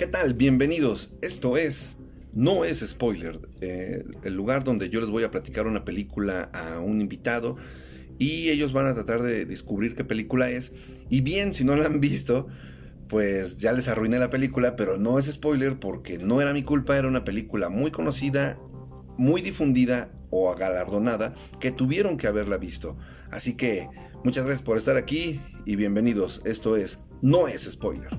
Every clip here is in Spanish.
¿Qué tal? Bienvenidos. Esto es No es Spoiler, eh, el lugar donde yo les voy a platicar una película a un invitado y ellos van a tratar de descubrir qué película es. Y bien, si no la han visto, pues ya les arruiné la película, pero no es spoiler porque no era mi culpa, era una película muy conocida, muy difundida o galardonada que tuvieron que haberla visto. Así que muchas gracias por estar aquí y bienvenidos. Esto es No es spoiler.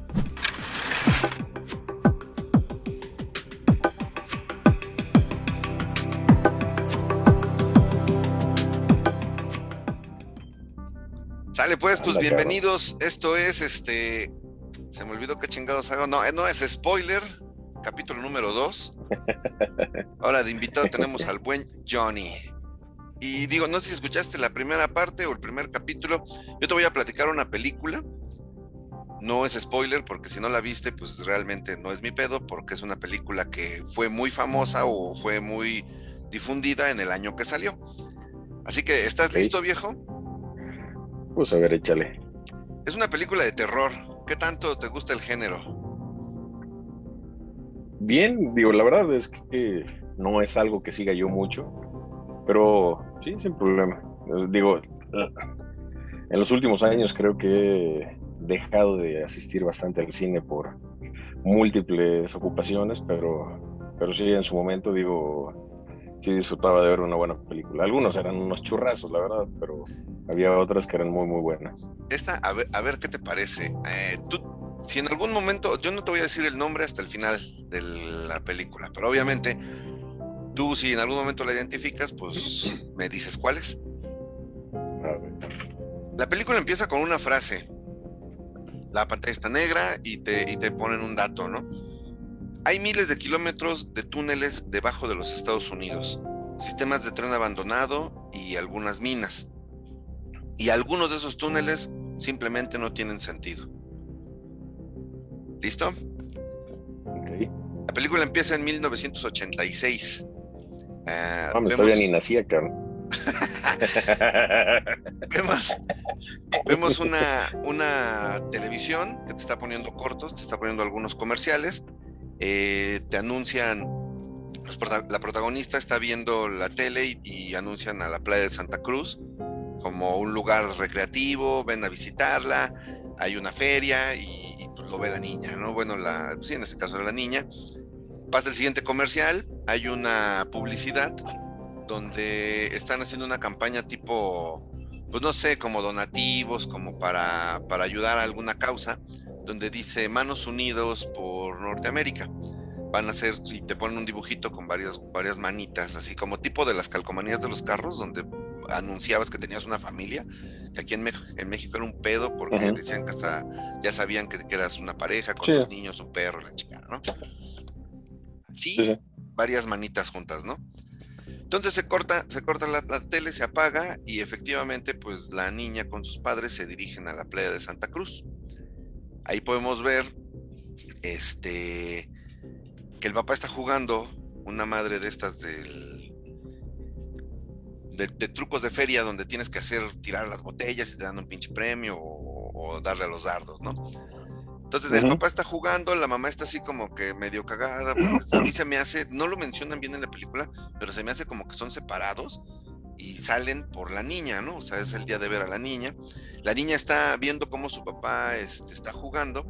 Bienvenidos. Esto es este. Se me olvidó qué chingados hago. No, eh, no es spoiler. Capítulo número 2. Ahora de invitado tenemos al buen Johnny. Y digo, no sé si escuchaste la primera parte o el primer capítulo. Yo te voy a platicar una película. No es spoiler, porque si no la viste, pues realmente no es mi pedo, porque es una película que fue muy famosa o fue muy difundida en el año que salió. Así que, ¿estás listo, viejo? Pues a ver, échale. Es una película de terror. ¿Qué tanto te gusta el género? Bien, digo, la verdad es que no es algo que siga yo mucho, pero sí, sin problema. Digo, en los últimos años creo que he dejado de asistir bastante al cine por múltiples ocupaciones, pero, pero sí, en su momento, digo, sí disfrutaba de ver una buena película. Algunos eran unos churrazos, la verdad, pero había otras que eran muy, muy buenas. Esta, a ver, a ver qué te parece. Eh, tú, si en algún momento, yo no te voy a decir el nombre hasta el final de la película, pero obviamente tú si en algún momento la identificas, pues me dices cuál es. La película empieza con una frase. La pantalla está negra y te, y te ponen un dato, ¿no? Hay miles de kilómetros de túneles debajo de los Estados Unidos, sistemas de tren abandonado y algunas minas. Y algunos de esos túneles simplemente no tienen sentido. ¿Listo? La película empieza en 1986. Ah, vemos... todavía ni nacía, cabrón. vemos, vemos una, una televisión que te está poniendo cortos, te está poniendo algunos comerciales eh, te anuncian, la protagonista está viendo la tele y, anuncian a la playa de Santa Cruz como un lugar recreativo, ven a visitarla, hay una feria y, pues, lo ve la niña, ¿no? Bueno, la, sí, en este caso era la niña. Pasa el siguiente comercial, hay una publicidad donde están haciendo una campaña tipo, pues no sé, como donativos, como para, para ayudar a alguna causa donde dice Manos Unidos por Norteamérica. Van a hacer, y te ponen un dibujito con varias, varias manitas, así como tipo de las calcomanías de los carros, donde anunciabas que tenías una familia, que aquí en, México era un pedo porque decían que hasta ya sabían que, eras una pareja con los niños, un perro, la chica, ¿no? Sí, varias manitas juntas, ¿no? Entonces se corta, se corta la, la, tele, se apaga y efectivamente, pues la niña con sus padres se dirigen a la playa de Santa Cruz. Ahí podemos ver este que el papá está jugando una madre de estas del de, trucos de feria donde tienes que hacer tirar las botellas y te dan un pinche premio o, darle a los dardos, ¿no? Entonces el papá está jugando, la mamá está así como que medio cagada. Pues, a mí se me hace, no lo mencionan bien en la película, pero se me hace como que son separados y salen por la niña, ¿no? O sea, es el día de ver a la niña. La niña está viendo cómo su papá este, está jugando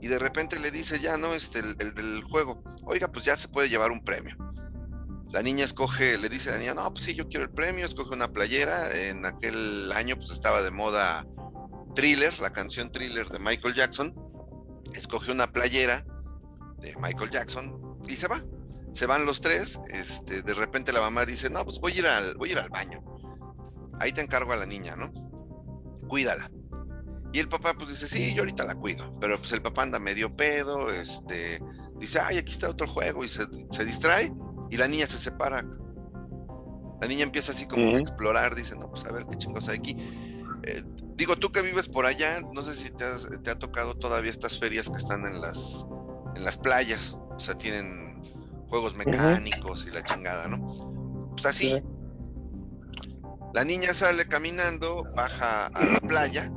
y de repente le dice ya, ¿no? Este, el, del juego, oiga, pues ya se puede llevar un premio. La niña escoge, le dice a la niña, no, pues sí, yo quiero el premio, escoge una playera. En aquel año pues estaba de moda Thriller, la canción Thriller de Michael Jackson. Escoge una playera de Michael Jackson y se va se van los tres, este, de repente la mamá dice, no, pues voy a ir al, voy a ir al baño. Ahí te encargo a la niña, ¿no? Cuídala. Y el papá pues dice, sí, yo ahorita la cuido. Pero pues el papá anda medio pedo, este, dice, ay, aquí está otro juego y se, distrae y la niña se separa. La niña empieza así como a explorar, dice, no, pues a ver qué chingos hay aquí. Eh, digo, tú que vives por allá, no sé si te, te, ha tocado todavía estas ferias que están en las, en las playas. O sea, tienen juegos mecánicos y la chingada, ¿no? Pues así. La niña sale caminando, baja a la playa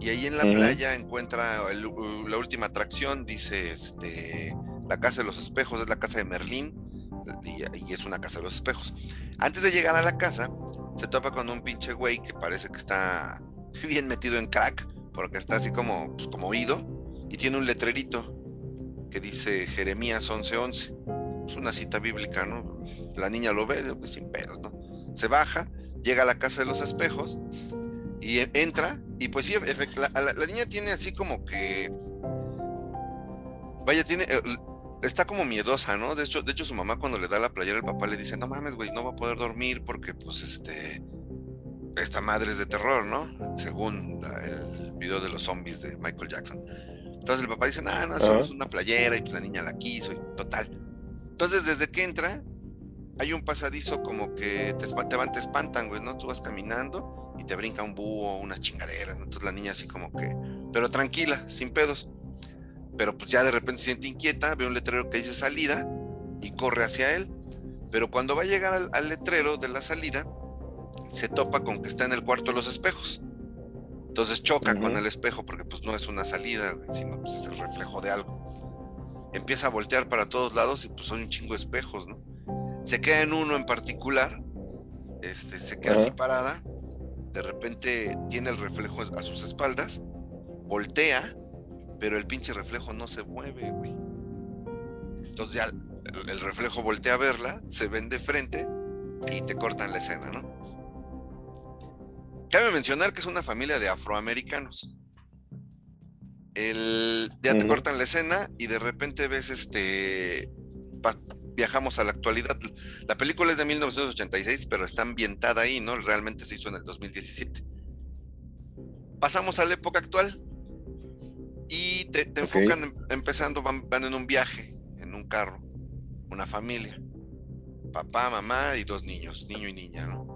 Y ahí en la playa encuentra la última atracción, dice este, la casa de los espejos, es la casa de Merlín, y, es una casa de los espejos. Antes de llegar a la casa, se topa con un pinche güey que parece que está bien metido en crack, porque está así como, pues, oído, y tiene un letrerito que dice Jeremías 11:11. Es una cita bíblica, ¿no? La niña lo ve, pues, sin pedos, ¿no? Se baja, llega a la casa de los espejos y e, entra, y pues sí, la, la, niña tiene así como que. Vaya, tiene. Está como miedosa, ¿no? De hecho, de hecho, su mamá cuando le da la playera, el papá le dice, no mames, güey, no va a poder dormir porque, pues, este, esta madre es de terror, ¿no? Según el video de los zombies de Michael Jackson. Entonces el papá dice, no, no, solo es una playera y pues la niña la quiso y total. Entonces desde que entra, hay un pasadizo como que te, te van, te espantan, güey, ¿no? Tú vas caminando y te brinca un búho, unas chingaderas, Entonces la niña así como que, pero tranquila, sin pedos. Pero pues ya de repente se siente inquieta, ve un letrero que dice salida y corre hacia él. Pero cuando va a llegar al letrero de la salida, se topa con que está en el cuarto de los espejos. Entonces choca con el espejo porque pues no es una salida, sino pues, es el reflejo de algo. Empieza a voltear para todos lados y pues son un chingo de espejos, ¿no? Se queda en uno en particular, este, se queda así parada, de repente tiene el reflejo a sus espaldas, voltea, pero el pinche reflejo no se mueve, güey. Entonces ya el reflejo voltea a verla, se ven de frente y te cortan la escena, ¿no? Cabe mencionar que es una familia de afroamericanos. El, ya te cortan la escena y de repente ves este. viajamos a la actualidad. La película es de 1986, pero está ambientada ahí, ¿no? Realmente se hizo en el 2017. Pasamos a la época actual y te, enfocan em, empezando, van, van en un viaje, en un carro, una familia. Papá, mamá y dos niños, niño y niña, ¿no?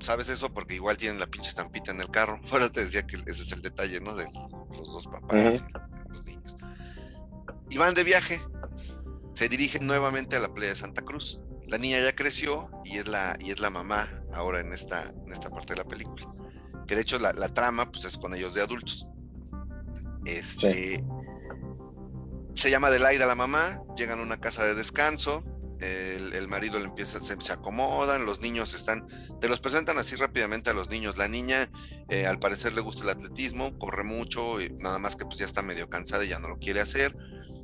¿Sabes eso? Porque igual tienen la pinche estampita en el carro. Ahora te decía que ese es el detalle, ¿no? De los dos papás y los niños. Y van de viaje. Se dirigen nuevamente a la playa de Santa Cruz. La niña ya creció y es la, y es la mamá ahora en esta, en esta parte de la película. Que de hecho la, trama pues es con ellos de adultos. Este. Se llama Adelaida la mamá, llegan a una casa de descanso, el, marido le empieza, se, se, acomodan, los niños están, te los presentan así rápidamente a los niños. La niña, eh, al parecer, le gusta el atletismo, corre mucho, y nada más que pues ya está medio cansada y ya no lo quiere hacer.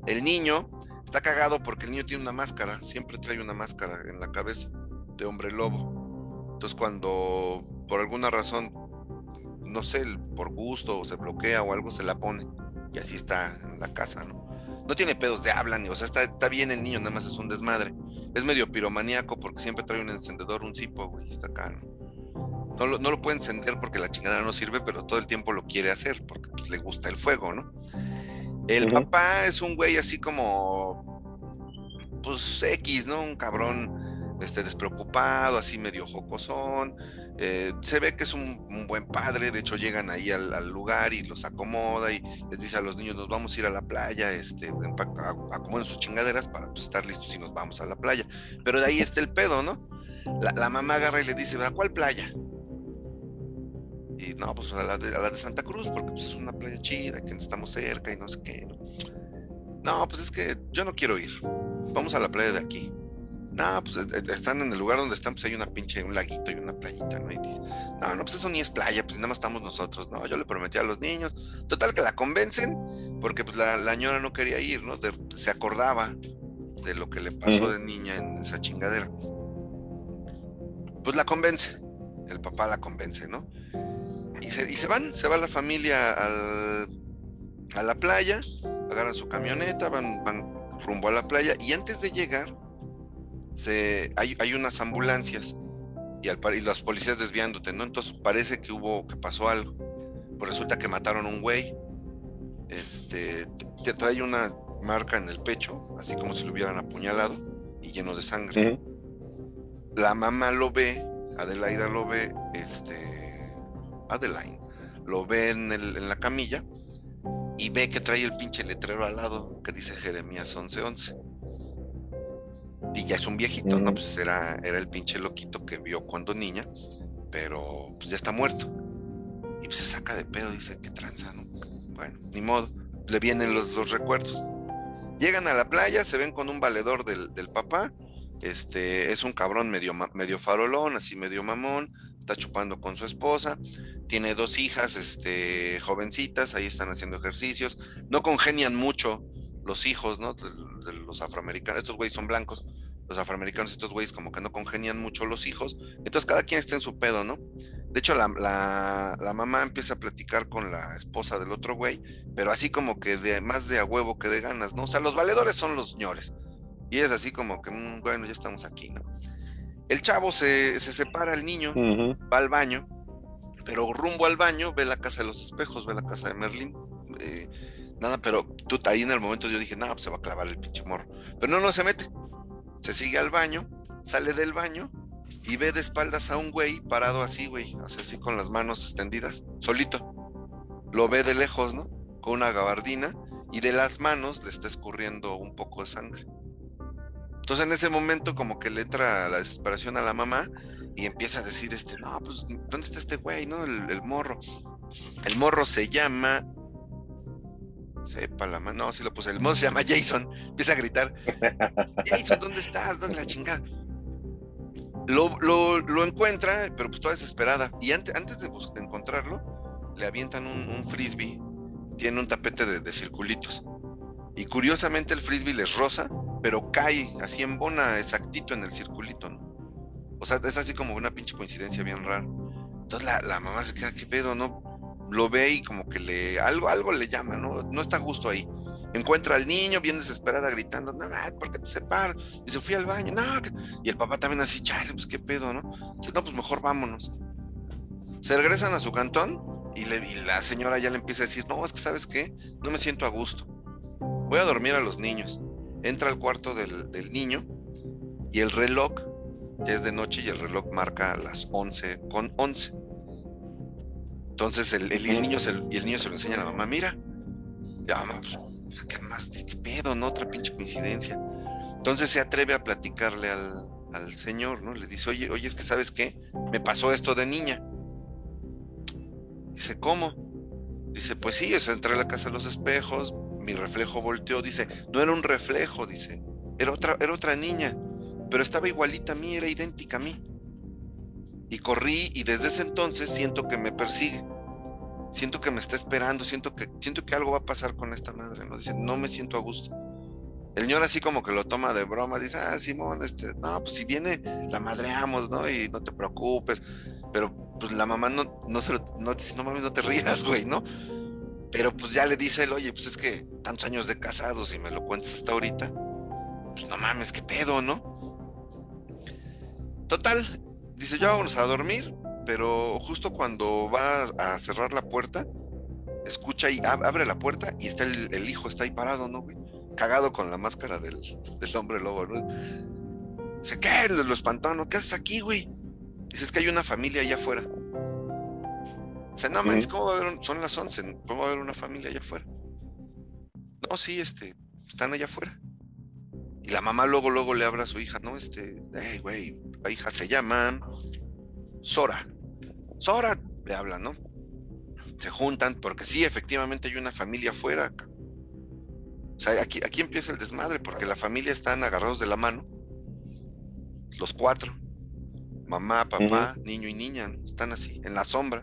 El niño está cagado porque el niño tiene una máscara, siempre trae una máscara en la cabeza de hombre lobo. Entonces, cuando por alguna razón, no sé, por gusto o se bloquea o algo, se la pone y así está en la casa, ¿no? no tiene pedos de habla, ni, o sea, está, está bien el niño, nada más es un desmadre. Es medio piromaníaco porque siempre trae un encendedor, un cipo, güey, está acá, ¿no? No lo, no lo puede encender porque la chingada no sirve, pero todo el tiempo lo quiere hacer porque pues, le gusta el fuego, ¿no? El papá es un güey así como, pues X, ¿no? Un cabrón este, despreocupado, así medio jocosón, eh, se ve que es un, buen padre, de hecho llegan ahí al, lugar y los acomoda y les dice a los niños, nos vamos a ir a la playa, este, acomoden sus chingaderas para pues, estar listos y nos vamos a la playa. Pero de ahí está el pedo, ¿no? La, mamá agarra y le dice, ¿a cuál playa? Y no, pues a la, de, Santa Cruz, porque pues, es una playa chida, que estamos cerca y no sé qué. No, pues es que yo no quiero ir. Vamos a la playa de aquí. No, pues están en el lugar donde están, pues hay una pinche, un laguito y una playita, ¿no? Y no, no, pues eso ni es playa, pues nada más estamos nosotros, ¿no? Yo le prometí a los niños. Total que la convencen, porque pues la, la ñora no quería ir, ¿no? se acordaba de lo que le pasó de niña en esa chingadera. Pues la convence, el papá la convence, ¿no? Y se, y se van, se va la familia al, a la playa, agarran su camioneta, van, van rumbo a la playa y antes de llegar hay, unas ambulancias y, al, y los policías desviándote, ¿no? Entonces parece que hubo, que pasó algo. Pues resulta que mataron a un güey. Este, te, trae una marca en el pecho, así como si lo hubieran apuñalado y lleno de sangre. La mamá lo ve, Adelaida lo ve, este, Adeline, lo ve en, en la camilla y ve que trae el pinche letrero al lado que dice Jeremías 1111 y ya es un viejito, ¿no? Pues era, era el pinche loquito que vio cuando niña, pero pues ya está muerto. Y pues se saca de pedo, dice, qué tranza, ¿no? Bueno, ni modo, le vienen los, los recuerdos. Llegan a la playa, se ven con un valedor del, del papá, este, es un cabrón medio, medio farolón, así medio mamón, está chupando con su esposa, tiene dos hijas, este, jovencitas, ahí están haciendo ejercicios, no congenian mucho los hijos, ¿no? De, los afroamericanos, estos güeyes son blancos, los afroamericanos, estos güeyes como que no congenian mucho los hijos, entonces cada quien está en su pedo, ¿no? De hecho, la, la, mamá empieza a platicar con la esposa del otro güey, pero así como que de más de a huevo que de ganas, ¿no? O sea, los valedores son los señores. Y es así como que, mm, bueno, ya estamos aquí, ¿no? El chavo se, se separa, el niño, va al baño, pero rumbo al baño ve la casa de los espejos, ve la casa de Merlín. Eh, nada, pero tú ahí en el momento yo dije, no, pues se va a clavar el pinche morro. Pero no, no se mete. Se sigue al baño, sale del baño y ve de espaldas a un güey parado así, güey, así con las manos extendidas, solito. Lo ve de lejos, ¿no? Con una gabardina y de las manos le está escurriendo un poco de sangre. Entonces en ese momento como que le entra la desesperación a la mamá y empieza a decir, este, no, pues, ¿dónde está este güey, no? El, morro. El morro se llama... Sepa la mano, no, sí lo puse. El morro se llama Jason. Empieza a gritar, Jason, ¿dónde estás? ¿Dónde la chingada? Lo, lo, encuentra, pero pues toda desesperada. Y antes, antes de, encontrarlo, le avientan un, frisbee. Tiene un tapete de, circulitos. Y curiosamente el frisbee les rosa, pero cae así en bona exactito en el circulito, ¿no? O sea, es así como una pinche coincidencia bien rara. Entonces la, la mamá se queda, ¿qué pedo? ¿No? Lo ve y como que le, algo, algo le llama, ¿no? No está justo ahí. Encuentra al niño bien desesperada gritando, no, ¿por qué te separas? Y se fui al baño, no. Y el papá también así, chale, pues qué pedo, ¿no? Dice, no, pues mejor vámonos. Se regresan a su cantón y, la señora ya le empieza a decir, no, es que sabes qué, no me siento a gusto. Voy a dormir a los niños. Entra al cuarto del, niño y el reloj ya es de noche y el reloj marca las 11 con 11. Entonces el, niño se, y el niño se lo enseña a la mamá, mira, ya, pues ¿qué más? ¿Qué pedo? ¿No? Otra pinche coincidencia. Entonces se atreve a platicarle al, al señor, ¿no? Le dice, oye, oye, es que sabes qué, me pasó esto de niña. Dice, ¿cómo? Dice, pues sí, entré a la casa de los espejos, mi reflejo volteó, dice, no era un reflejo, dice, era otra, era otra niña, pero estaba igualita a mí, era idéntica a mí. Y corrí y desde ese entonces siento que me persigue siento que me está esperando, siento que, siento que algo va a pasar con esta madre, ¿no? Dice, no me siento a gusto. El señor así como que lo toma de broma, dice, ah, Simón, este, no, pues si viene, la madreamos, ¿no? Y no te preocupes. Pero pues la mamá no, no se lo, no no mames, no te rías, güey, ¿no? Pero pues ya le dice él, oye, pues es que tantos años de casados y me lo cuentas hasta ahorita, pues no mames, qué pedo, ¿no? Total, dice, ya vámonos a dormir, pero justo cuando va a cerrar la puerta, escucha y abre la puerta y está el, hijo, está ahí parado, ¿no, güey? Cagado con la máscara del, hombre lobo, ¿no? Dice, ¿qué? Lo espantó, ¿no? ¿Qué haces aquí, güey? Dice, es que hay una familia allá afuera. Dice, no, man, ¿cómo va a haber? Son las 11, ¿cómo va a haber una familia allá afuera? No, sí, este, están allá afuera. Y la mamá luego, luego le habla a su hija, no, este, hey, güey, la hija se llama Sora. Sora le habla, ¿no? Se juntan, porque sí, efectivamente hay una familia afuera. O sea, aquí, aquí empieza el desmadre, porque la familia están agarrados de la mano. Los cuatro. Mamá, papá, niño y niña, están así, en la sombra.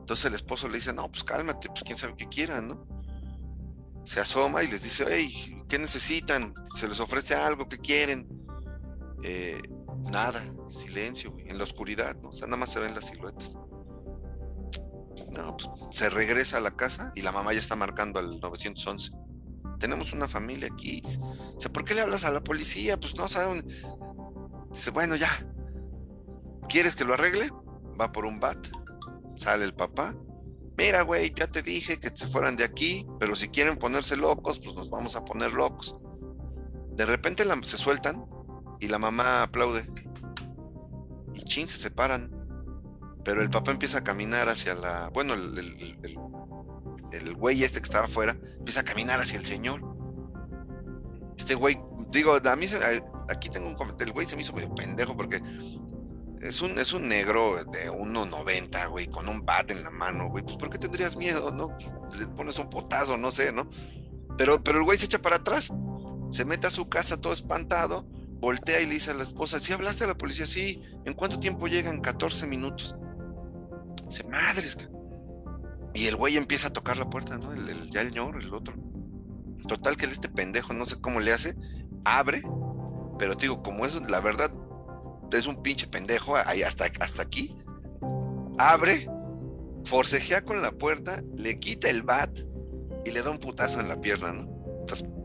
Entonces el esposo le dice, no, pues cálmate, pues quién sabe qué quieran, ¿no? Se asoma y les dice, hey, ¿qué necesitan? ¿Se les ofrece algo? ¿Qué quieren? Eh, nada, silencio, en la oscuridad, ¿no? O sea, nada más se ven las siluetas. No, pues se regresa a la casa y la mamá ya está marcando al 911. Tenemos una familia aquí. Dice, ¿por qué le hablas a la policía? Pues no saben. Dice, bueno, ya. ¿Quieres que lo arregle? Va por un bat. Sale el papá. Mira, güey, ya te dije que se fueran de aquí, pero si quieren ponerse locos, pues nos vamos a poner locos. De repente se sueltan y la mamá aplaude y chin, se separan. Pero el papá empieza a caminar hacia la. Bueno, el, el, güey este que estaba afuera empieza a caminar hacia el señor. Este güey, digo, a mí aquí tengo un comentario. El güey se me hizo medio pendejo porque Es un, es un negro de 1.90, güey, con un bat en la mano, güey. Pues ¿por qué tendrías miedo, no? Le pones un potazo, no sé, ¿no? Pero, pero el güey se echa para atrás, se mete a su casa todo espantado, voltea y le dice a la esposa, ¿sí hablaste a la policía? Sí, ¿en cuánto tiempo llegan? 14 minutos. Dice, madres. Y el güey empieza a tocar la puerta, ¿no? El, ya el ñor, el otro. Total que este pendejo, no sé cómo le hace, abre, pero te digo, como es la verdad, es un pinche pendejo, ahí hasta, hasta aquí, abre, forcejea con la puerta, le quita el bat y le da un putazo en la pierna, ¿no?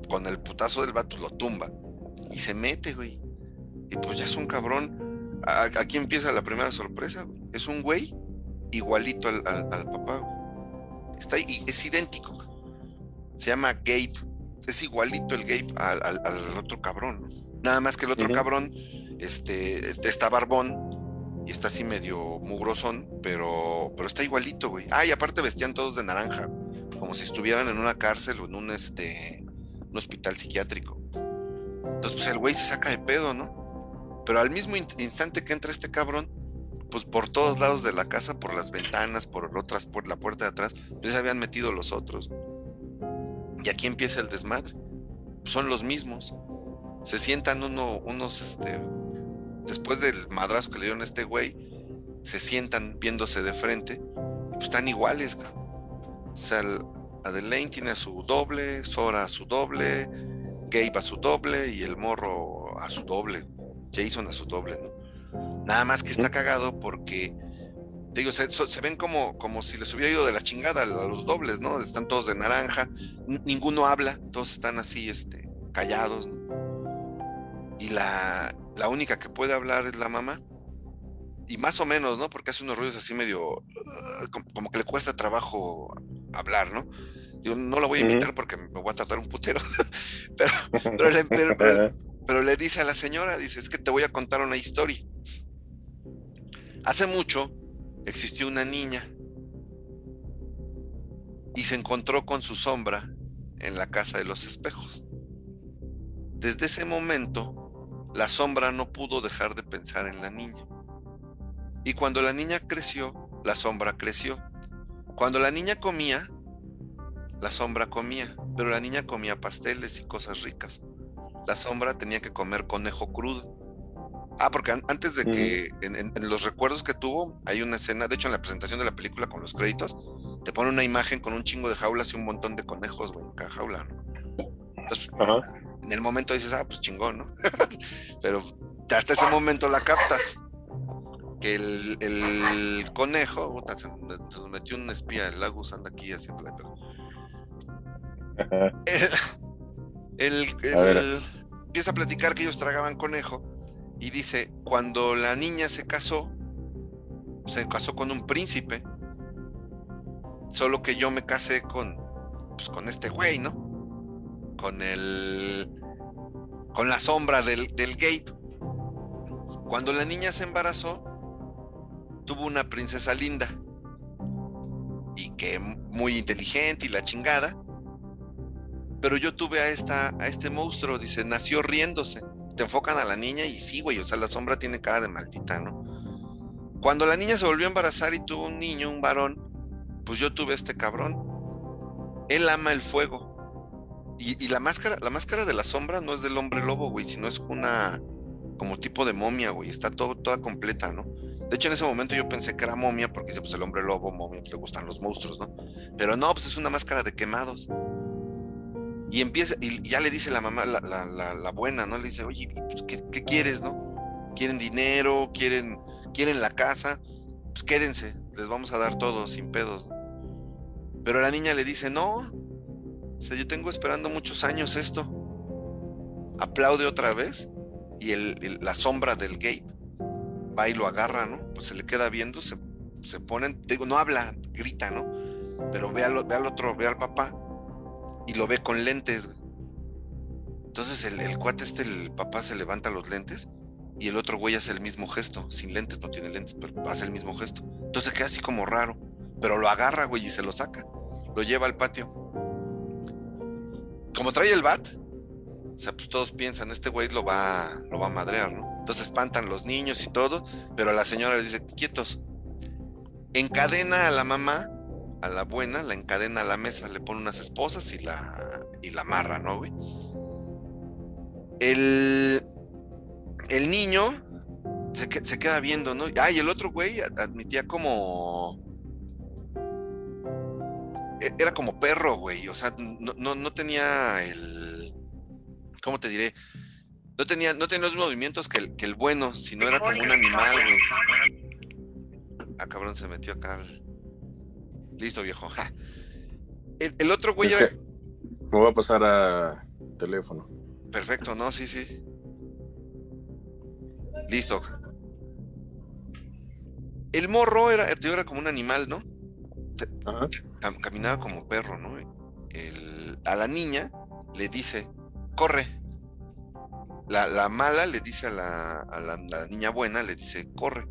Con el putazo del bat pues, lo tumba y se mete, güey. Y pues ya es un cabrón. Aquí empieza la primera sorpresa, güey. Es un güey igualito al, papá, güey. Está ahí, es idéntico. Se llama Gabe. Es igualito el Gabe al, otro cabrón. Nada más que el otro cabrón este, está barbón y está así medio mugrosón, pero, pero está igualito, güey. Ah, y aparte vestían todos de naranja, como si estuvieran en una cárcel o en un, este, un hospital psiquiátrico. Entonces, pues el güey se saca de pedo, ¿no? Pero al mismo instante que entra este cabrón, pues por todos lados de la casa, por las ventanas, por otras, por la puerta de atrás, pues se habían metido los otros. Y aquí empieza el desmadre. son los mismos. Se sientan uno, unos, este, después del madrazo que le dieron a este güey, se sientan viéndose de frente, pues están iguales. O sea, Adelaine tiene a su doble, Sora a su doble, Gabe a su doble y el morro a su doble, Jason a su doble, ¿no? Nada más que está cagado porque, digo, se, ven como, como si les hubiera ido de la chingada a los dobles, ¿no? Están todos de naranja, ninguno habla, todos están así, este, callados, Y la, la única que puede hablar es la mamá. Y más o menos, ¿no? Porque hace unos ruidos así medio, uh, como, que le cuesta trabajo hablar, ¿no? Yo no la voy a imitar porque me voy a tratar un putero, pero, le, dice a la señora, dice, es que te voy a contar una historia. Hace mucho existió una niña y se encontró con su sombra en la casa de los espejos. Desde ese momento, la sombra no pudo dejar de pensar en la niña. Y cuando la niña creció, la sombra creció. Cuando la niña comía, la sombra comía, pero la niña comía pasteles y cosas ricas. La sombra tenía que comer conejo crudo. Ah, porque antes de que en, los recuerdos que tuvo, hay una escena, de hecho en la presentación de la película con los créditos, te pone una imagen con un chingo de jaulas y un montón de conejos, güey, en cada jaula, Entonces, en el momento dices, ah, pues chingón, ¿no? pero hasta ese momento la captas. Que el, conejo, se, metió un espía, el Lagus anda aquí haciendo la él, empieza a platicar que ellos tragaban conejo y dice, cuando la niña se casó, se casó con un príncipe, solo que yo me casé con, pues, con este güey, ¿no? Con el, con la sombra del, del Gabe. Cuando la niña se embarazó, tuvo una princesa linda y que muy inteligente y la chingada pero yo tuve a, esta, a este monstruo, dice, nació riéndose. Te enfocan a la niña y sí, güey, o sea, la sombra tiene cara de maldita, ¿no? Cuando la niña se volvió a embarazar y tuvo un niño, un varón, pues yo tuve a este cabrón. Él ama el fuego. Y, la máscara, la máscara de la sombra no es del hombre lobo, güey, sino es una como tipo de momia, güey. Está todo, toda completa, ¿no? De hecho, en ese momento yo pensé que era momia, porque dice, pues el hombre lobo, momia, pues le gustan los monstruos, ¿no? Pero no, pues es una máscara de quemados. Y empieza, y ya le dice la mamá, la, la, buena, ¿no? Le dice, oye, pues, ¿qué, quieres, no? ¿Quieren dinero? ¿Quieren, ¿Quieren la casa? Pues quédense, les vamos a dar todo sin pedos. Pero la niña le dice, no, o yo tengo esperando muchos años esto. Aplaude otra vez y el, la sombra del gate va y lo agarra, ¿no? Pues se le queda viendo, se, se ponen, digo, no habla, grita, ¿no? Pero ve ve al otro, ve al papá y lo ve con lentes. Entonces el, cuate este, el papá se levanta los lentes y el otro güey hace el mismo gesto, sin lentes, no tiene lentes, pero hace el mismo gesto. Entonces queda así como raro, pero lo agarra, güey, y se lo saca, lo lleva al patio. Como trae el bat, o sea, pues todos piensan, este güey lo va, lo va a madrear, ¿no? Entonces espantan los niños y todo, pero la señora les dice, quietos. Encadena a la mamá, a la buena, la encadena a la mesa, le pone unas esposas y la, y la amarra, ¿no, güey? El, el niño se, se, queda viendo, ¿no? Ah, y el otro güey admitía como... E, era como perro, güey. O sea, no, no, tenía el... ¿Cómo te diré? No tenía, no tenía los movimientos que el, que el bueno, sino era como un animal, güey. Ah, cabrón, se metió acá. Listo, viejo. El, el, otro güey era... Me voy a pasar a teléfono. Perfecto, no, sí, sí. Listo. El morro era, era como un animal, ¿no? Caminaba como perro, ¿no? a la niña le dice, corre. La, mala le dice a, la, niña buena, le dice, corre.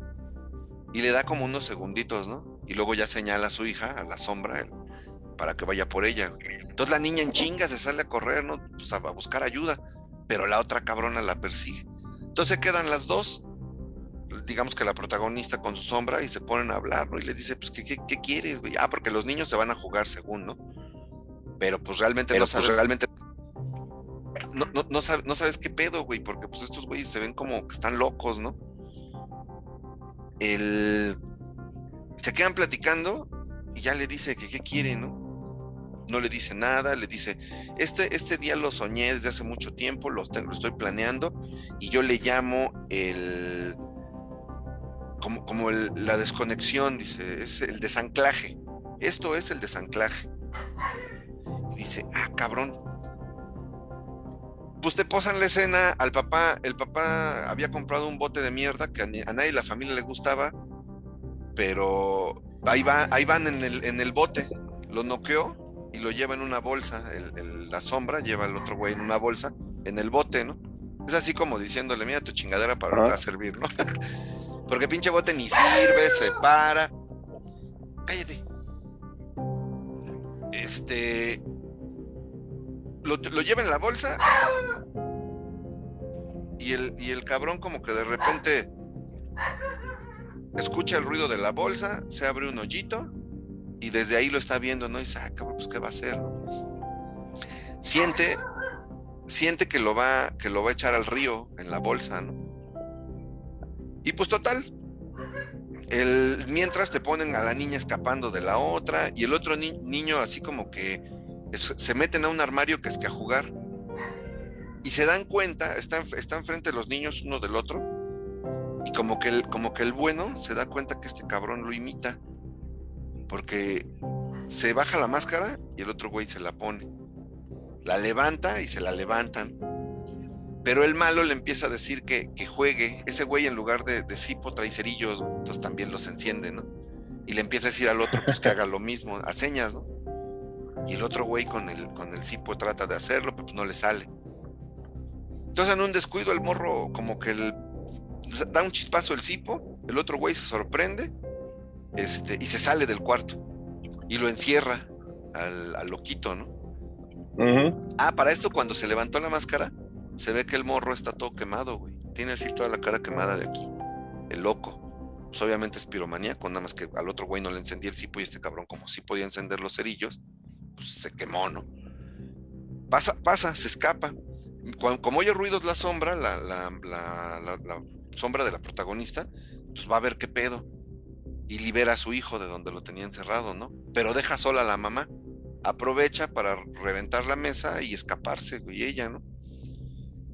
Y le da como unos segunditos, ¿no? Y luego ya señala a su hija, a la sombra, para que vaya por ella. Entonces la niña en chinga se sale a correr, ¿no? Pues a buscar ayuda. Pero la otra cabrona la persigue. Entonces quedan las dos, digamos que la protagonista con su sombra y se ponen a hablar, ¿no? Y le dice, pues, ¿qué, qué, quieres, güey? Ah, porque los niños se van a jugar según, ¿no? Pero pues realmente no pues, sabes, realmente no, no, no, sabes, no sabes qué pedo, güey, porque pues estos güeyes se ven como que están locos, ¿no? El... Se quedan platicando y ya le dice que qué quiere, ¿no? no le dice nada, le dice, este, este día lo soñé desde hace mucho tiempo, lo, estoy planeando y yo le llamo el, como, como la desconexión, dice, es el desanclaje. Esto es el desanclaje. Y dice, ah, cabrón. Pues te posan la escena al papá, el papá había comprado un bote de mierda que a, nadie de la familia le gustaba, pero ahí, va, ahí van en el, en el bote, lo noqueó y lo lleva en una bolsa, la sombra lleva al otro güey en una bolsa, en el bote, ¿no? Es así como diciéndole, mira tu chingadera para lo servir, ¿no? Porque pinche bote ni sirve, se para. Cállate. Este. Lo, lleva en la bolsa. Y el, y el cabrón, como que de repente escucha el ruido de la bolsa, se abre un hoyito y desde ahí lo está viendo, ¿no? Y dice, ah, cabrón, pues qué va a hacer. Siente, siente que lo va, que lo va a echar al río en la bolsa, ¿no? Y pues total. Mientras te ponen a la niña escapando de la otra y el otro niño así como que se meten a un armario que es que a jugar y se dan cuenta, están, están frente los niños uno del otro como que, el, como que el bueno se da cuenta que este cabrón lo imita porque se baja la máscara y el otro güey se la pone. La levanta y se la levantan. Pero el malo le empieza a decir que, juegue. Ese güey en lugar de, de cipo trae entonces también los enciende, ¿no? Y le empieza a decir al otro pues que haga lo mismo, a señas, ¿no? Y el otro güey con el, con el cipo trata de hacerlo, pero pues no le sale. Entonces en un descuido el morro como que da un chispazo el cipo, el otro güey se sorprende este, y se sale del cuarto y lo encierra al, loquito, ¿no? Ah, para esto cuando se levantó la máscara, se ve que el morro está todo quemado, güey. Tiene así toda la cara quemada de aquí. El loco. Pues obviamente es piromaníaco, nada más que al otro güey no le encendía el cipo y este cabrón, como sí podía encender los cerillos, pues se quemó, ¿no? Pasa, pasa, se escapa. como oye ruidos la sombra, la, la, la sombra de la protagonista, pues va a ver qué pedo y libera a su hijo de donde lo tenía encerrado, ¿no? Pero deja sola a la mamá. Aprovecha para reventar la mesa y escaparse, y ella, ¿no?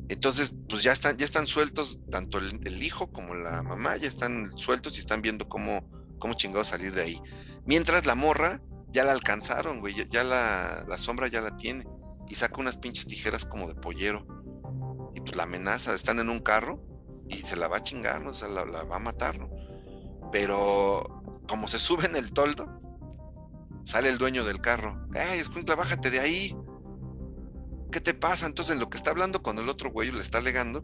Entonces, pues ya están, ya están sueltos, tanto el, hijo como la mamá, ya están sueltos y están viendo cómo, cómo chingados salir de ahí. Mientras la morra ya la alcanzaron, güey, ya, la, la, sombra ya la tiene. Y saca unas pinches tijeras como de pollero. Y pues la amenaza, están en un carro y se la va a chingar, ¿no? O sea, la, la va a matar, ¿no? Pero como se sube en el toldo, sale el dueño del carro. ¡Ey, escuincla, bájate de ahí! ¿Qué te pasa? Entonces, en lo que está hablando con el otro güey, le está alegando,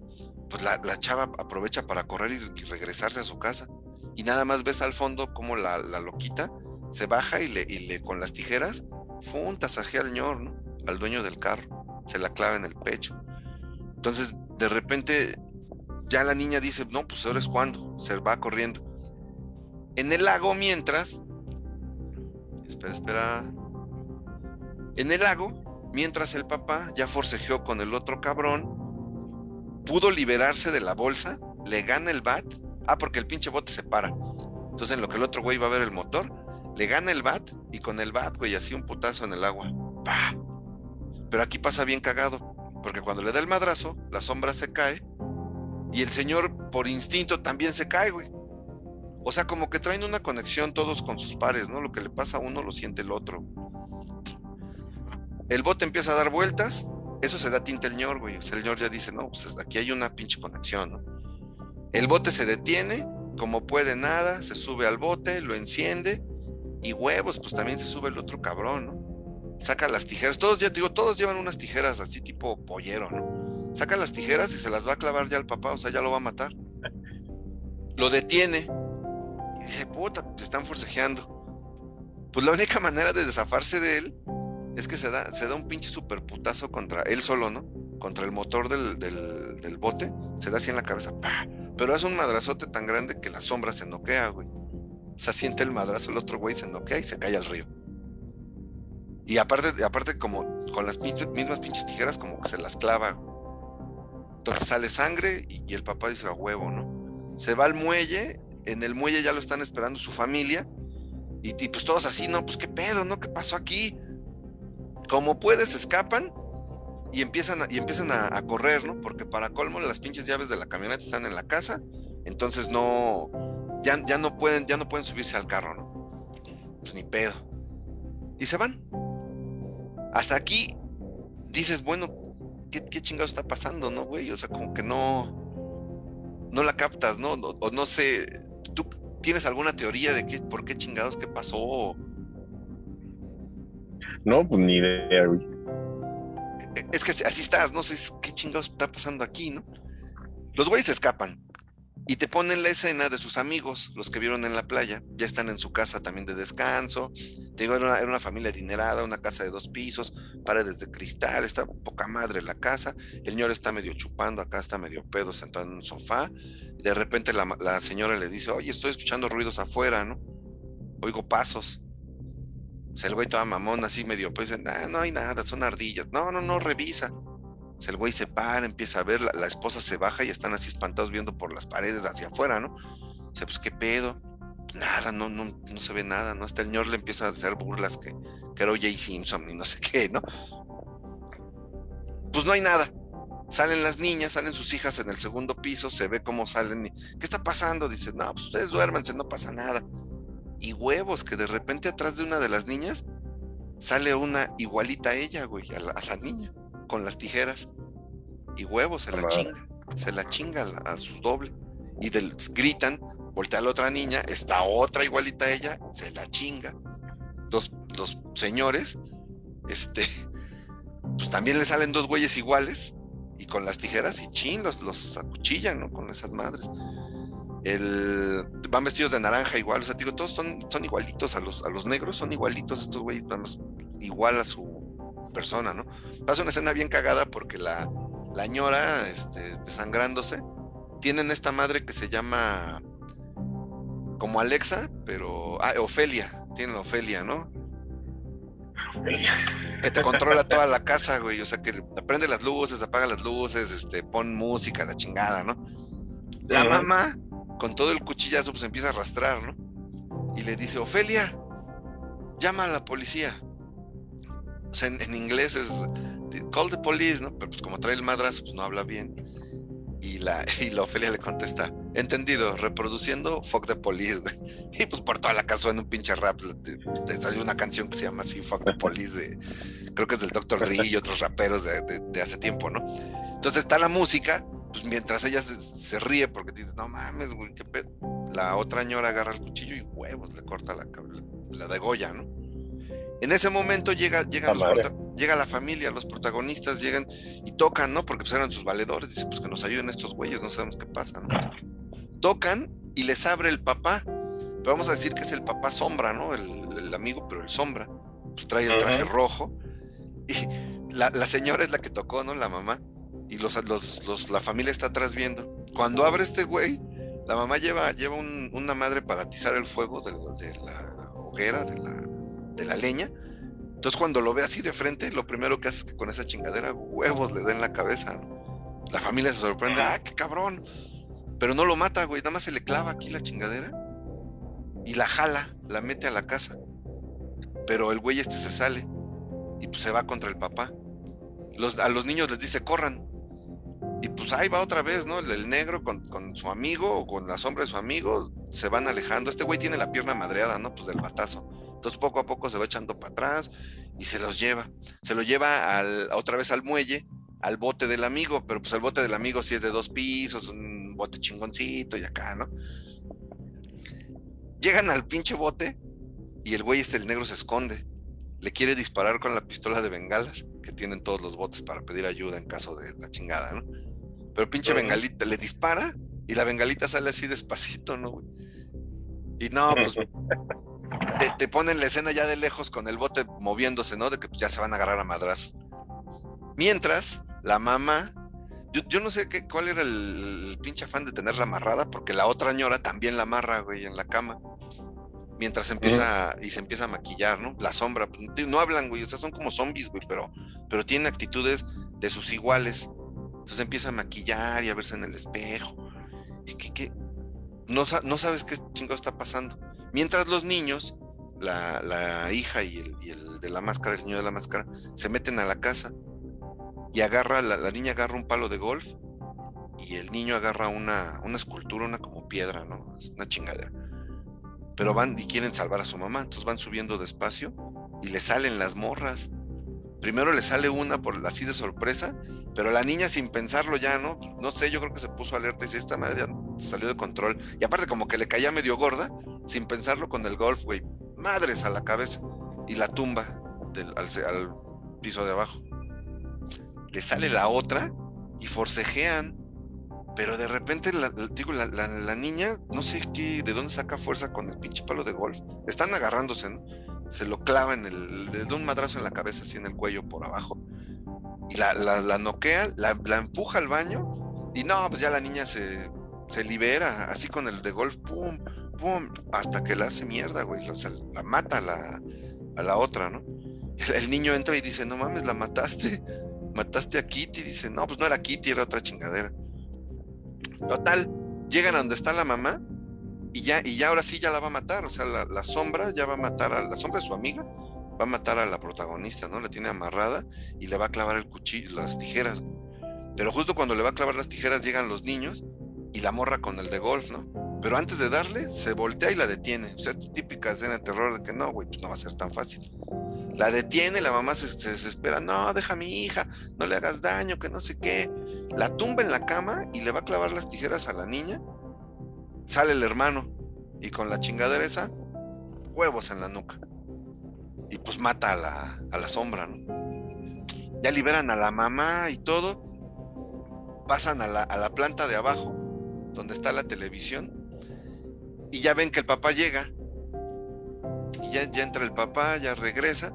pues la, chava aprovecha para correr y, regresarse a su casa. Y nada más ves al fondo como la, loquita se baja y le, y le con las tijeras, ¡fum! tasajea al ñor, ¿no? Al dueño del carro. Se la clava en el pecho. Entonces, de repente ya la niña dice, no, pues ahora es cuando, se va corriendo. En el lago, mientras, espera, espera, en el lago, mientras el papá ya forcejeó con el otro cabrón, pudo liberarse de la bolsa, le gana el bat, ah, porque el pinche bote se para. Entonces, en lo que el otro güey va a ver el motor, le gana el bat y con el bat, güey, así un putazo en el agua. Pero aquí pasa bien cagado, porque cuando le da el madrazo, la sombra se cae y el señor por instinto también se cae, güey. O sea, como que traen una conexión todos con sus pares, ¿no? Lo que le pasa a uno lo siente el otro. El bote empieza a dar vueltas, eso se da tinta el señor, güey. el señor ya dice, no, pues aquí hay una pinche conexión, ¿no? El bote se detiene, como puede nada, se sube al bote, lo enciende y huevos, pues también se sube el otro cabrón, ¿no? Saca las tijeras, todos ya digo, todos llevan unas tijeras así tipo pollero, ¿no? Saca las tijeras y se las va a clavar ya al papá, o sea, ya lo va a matar. Lo detiene y dice, puta, se están forcejeando. Pues la única manera de desafarse de él es que se da, se da un pinche super putazo contra él solo, ¿no? Contra el motor del, del, bote, se da así en la cabeza, pero es un madrazote tan grande que la sombra se noquea, güey. O sea, siente el madrazo, el otro güey se noquea y se cae al río. Y aparte, aparte como con las mismas pinches tijeras, como que se las clava. Entonces sale sangre y, el papá dice a huevo, ¿no? Se va al muelle, en el muelle ya lo están esperando su familia. Y, pues todos así, ¿no? Pues qué pedo, ¿no? ¿Qué pasó aquí? Como puedes, escapan y empiezan, a, y empiezan a, correr, ¿no? Porque para colmo las pinches llaves de la camioneta están en la casa, entonces no, ya, ya, no pueden, ya no pueden subirse al carro, ¿no? Pues ni pedo. Y se van. Hasta aquí dices, bueno, ¿qué, qué chingado está pasando, no, güey? O sea, como que no, no la captas, ¿no? O, no sé, ¿tú tienes alguna teoría de qué, por qué chingados, qué pasó? No, pues ni idea, güey. Es que así estás, no sé qué chingados está pasando aquí, ¿no? Los güeyes escapan y te ponen la escena de sus amigos, los que vieron en la playa, ya están en su casa también de descanso. Te digo, era una, familia adinerada, una casa de dos pisos, paredes de cristal, está poca madre la casa. El señor está medio chupando, acá está medio pedo sentado en un sofá. De repente la, la señora le dice, oye, estoy escuchando ruidos afuera, ¿no? Oigo pasos. O sea, el güey toda mamón, así medio, pues, nah, no hay nada, son ardillas. No, no, no, revisa. Sea, el güey se para, empieza a ver, la, esposa se baja y están así espantados viendo por las paredes hacia afuera, ¿no? O pues, ¿qué pedo? Nada, no, no, no se ve nada, ¿no? Hasta el señor le empieza a hacer burlas que, que era Jay Simpson y no sé qué, ¿no? Pues no hay nada. Salen las niñas, salen sus hijas en el segundo piso, se ve cómo salen y, ¿qué está pasando? Dice, no, pues ustedes duérmanse, no pasa nada y huevos, que de repente atrás de una de las niñas sale una igualita a ella, güey, a la, niña, con las tijeras. Y huevos, se la chinga, se la chinga a, su doble. Y gritan, voltea a la otra niña, está otra igualita a ella, se la chinga. Los, los señores, este, pues también le salen dos güeyes iguales y con las tijeras y chin, los, los acuchillan, ¿no? Con esas madres el, van vestidos de naranja igual, o sea, digo, todos son, son igualitos a los, a los negros, son igualitos estos güeyes, vamos, igual a su persona, ¿no? Pasa una escena bien cagada porque la, la ñora, este, desangrándose, tienen esta madre que se llama como Alexa, pero, ah, Ofelia, tienen Ofelia, ¿no? Ofelia. Que te controla toda la casa, güey, o sea, que prende las luces, apaga las luces, este, pon música, la chingada, ¿no? La mamá con todo el cuchillazo, pues empieza a arrastrar, ¿no? Y le dice, Ofelia, llama a la policía. O sea, en, inglés es call the police, ¿no? Pero pues como trae el madrazo, pues no habla bien. Y la, y la Ofelia le contesta, entendido, reproduciendo Fuck the Police, güey. Y pues por toda la casa en un pinche rap. Salió una canción que se llama así, Fuck the Police, de, creo que es del Dr. Dre y otros raperos de, de hace tiempo, ¿no? Entonces está la música pues mientras ella se, ríe porque dice, no mames, güey, qué pedo. La otra señora agarra el cuchillo y huevos, le corta la, la de Goya, ¿no? En ese momento llega, llega, llega la familia, los protagonistas llegan y tocan, ¿no? Porque pues eran sus valedores, dice, pues que nos ayuden estos güeyes, no sabemos qué pasa, ¿no? Tocan y les abre el papá, pero vamos a decir que es el papá sombra, ¿no? El, amigo, pero el sombra, pues trae el traje rojo. Y la, la señora es la que tocó, ¿no? La mamá y los, los, la familia está atrás viendo. Cuando abre este güey, la mamá lleva, lleva una madre para atizar el fuego de, la hoguera, de la, de la leña. Entonces cuando lo ve así de frente, lo primero que hace es que con esa chingadera huevos le den la cabeza. La familia se sorprende, ah, qué cabrón. Pero no lo mata, güey, nada más se le clava aquí la chingadera y la jala, la mete a la casa. Pero el güey este se sale y pues se va contra el papá. A los niños les dice, corran. Y pues ahí va otra vez, ¿no? El, negro con, su amigo o con la sombra de su amigo se van alejando. Este güey tiene la pierna madreada, ¿no? Pues del batazo. Entonces poco a poco se va echando para atrás y se los lleva. Se lo lleva al, otra vez al muelle, al bote del amigo, pero pues el bote del amigo sí es de dos pisos, un bote chingoncito y acá, ¿no? Llegan al pinche bote y el güey este, el negro, se esconde. Le quiere disparar con la pistola de bengalas que tienen todos los botes para pedir ayuda en caso de la chingada, ¿no? Pero pinche bengalita le dispara y la bengalita sale así despacito, ¿no, güey? Y no, pues te, ponen la escena ya de lejos con el bote moviéndose, ¿no? De que pues, ya se van a agarrar a madras. Mientras, la mamá, yo, no sé qué, cuál era el, el, pinche afán de tenerla amarrada, porque la otra ñora también la amarra, güey, en la cama mientras empieza y se empieza a maquillar, ¿no? La sombra, pues, no hablan, güey, o sea, son como zombies, güey, pero, pero tienen actitudes de sus iguales. Entonces empieza a maquillar y a verse en el espejo. Y que, no, no, sabes qué chingado está pasando. Mientras los niños, la, hija y el, de la máscara, el niño de la máscara, se meten a la casa y agarra, la, la niña agarra un palo de golf y el niño agarra una, escultura, una como piedra, ¿no? Una chingadera pero van y quieren salvar a su mamá, entonces van subiendo despacio y le salen las morras. Primero le sale una por así de sorpresa, pero la niña sin pensarlo ya, ¿no? No sé, yo creo que se puso alerta y dice, esta madre salió de control. Y aparte como que le caía medio gorda, sin pensarlo con el golf, güey, madres a la cabeza y la tumba al, piso de abajo. Le sale la otra y forcejean pero de repente, la, digo, la, niña, no sé qué, de dónde saca fuerza con el pinche palo de golf. Están agarrándose. Se lo clava en el, de un madrazo en la cabeza, así en el cuello por abajo. Y la, la, noquea, la, empuja al baño. Y no, pues ya la niña se, se libera, así con el de golf, pum, hasta que la hace mierda, güey. O sea, la mata a la, a la otra, ¿no? El, niño entra y dice, no mames, la mataste. Mataste a Kitty. Dice, no, pues no era Kitty, era otra chingadera. Total, llegan a donde está la mamá y ya, y ya ahora sí ya la va a matar. O sea, la, sombra ya va a matar a la sombra de su amiga, va a matar a la protagonista, ¿no? La tiene amarrada y le va a clavar el cuchillo, las tijeras. Pero justo cuando le va a clavar las tijeras llegan los niños y la morra con el de golf, ¿no? Pero antes de darle, se voltea y la detiene. O sea, típica escena de terror de que no, güey, pues no va a ser tan fácil. La detiene, la mamá se, se desespera, no, deja a mi hija, no le hagas daño, que no sé qué la tumba en la cama y le va a clavar las tijeras a la niña. Sale el hermano y con la chingadera esa, huevos en la nuca. Y pues mata a la, a la sombra, Ya liberan a la mamá y todo. Pasan a la, a la planta de abajo, donde está la televisión. Y ya ven que el papá llega. Y ya, ya entra el papá, ya regresa.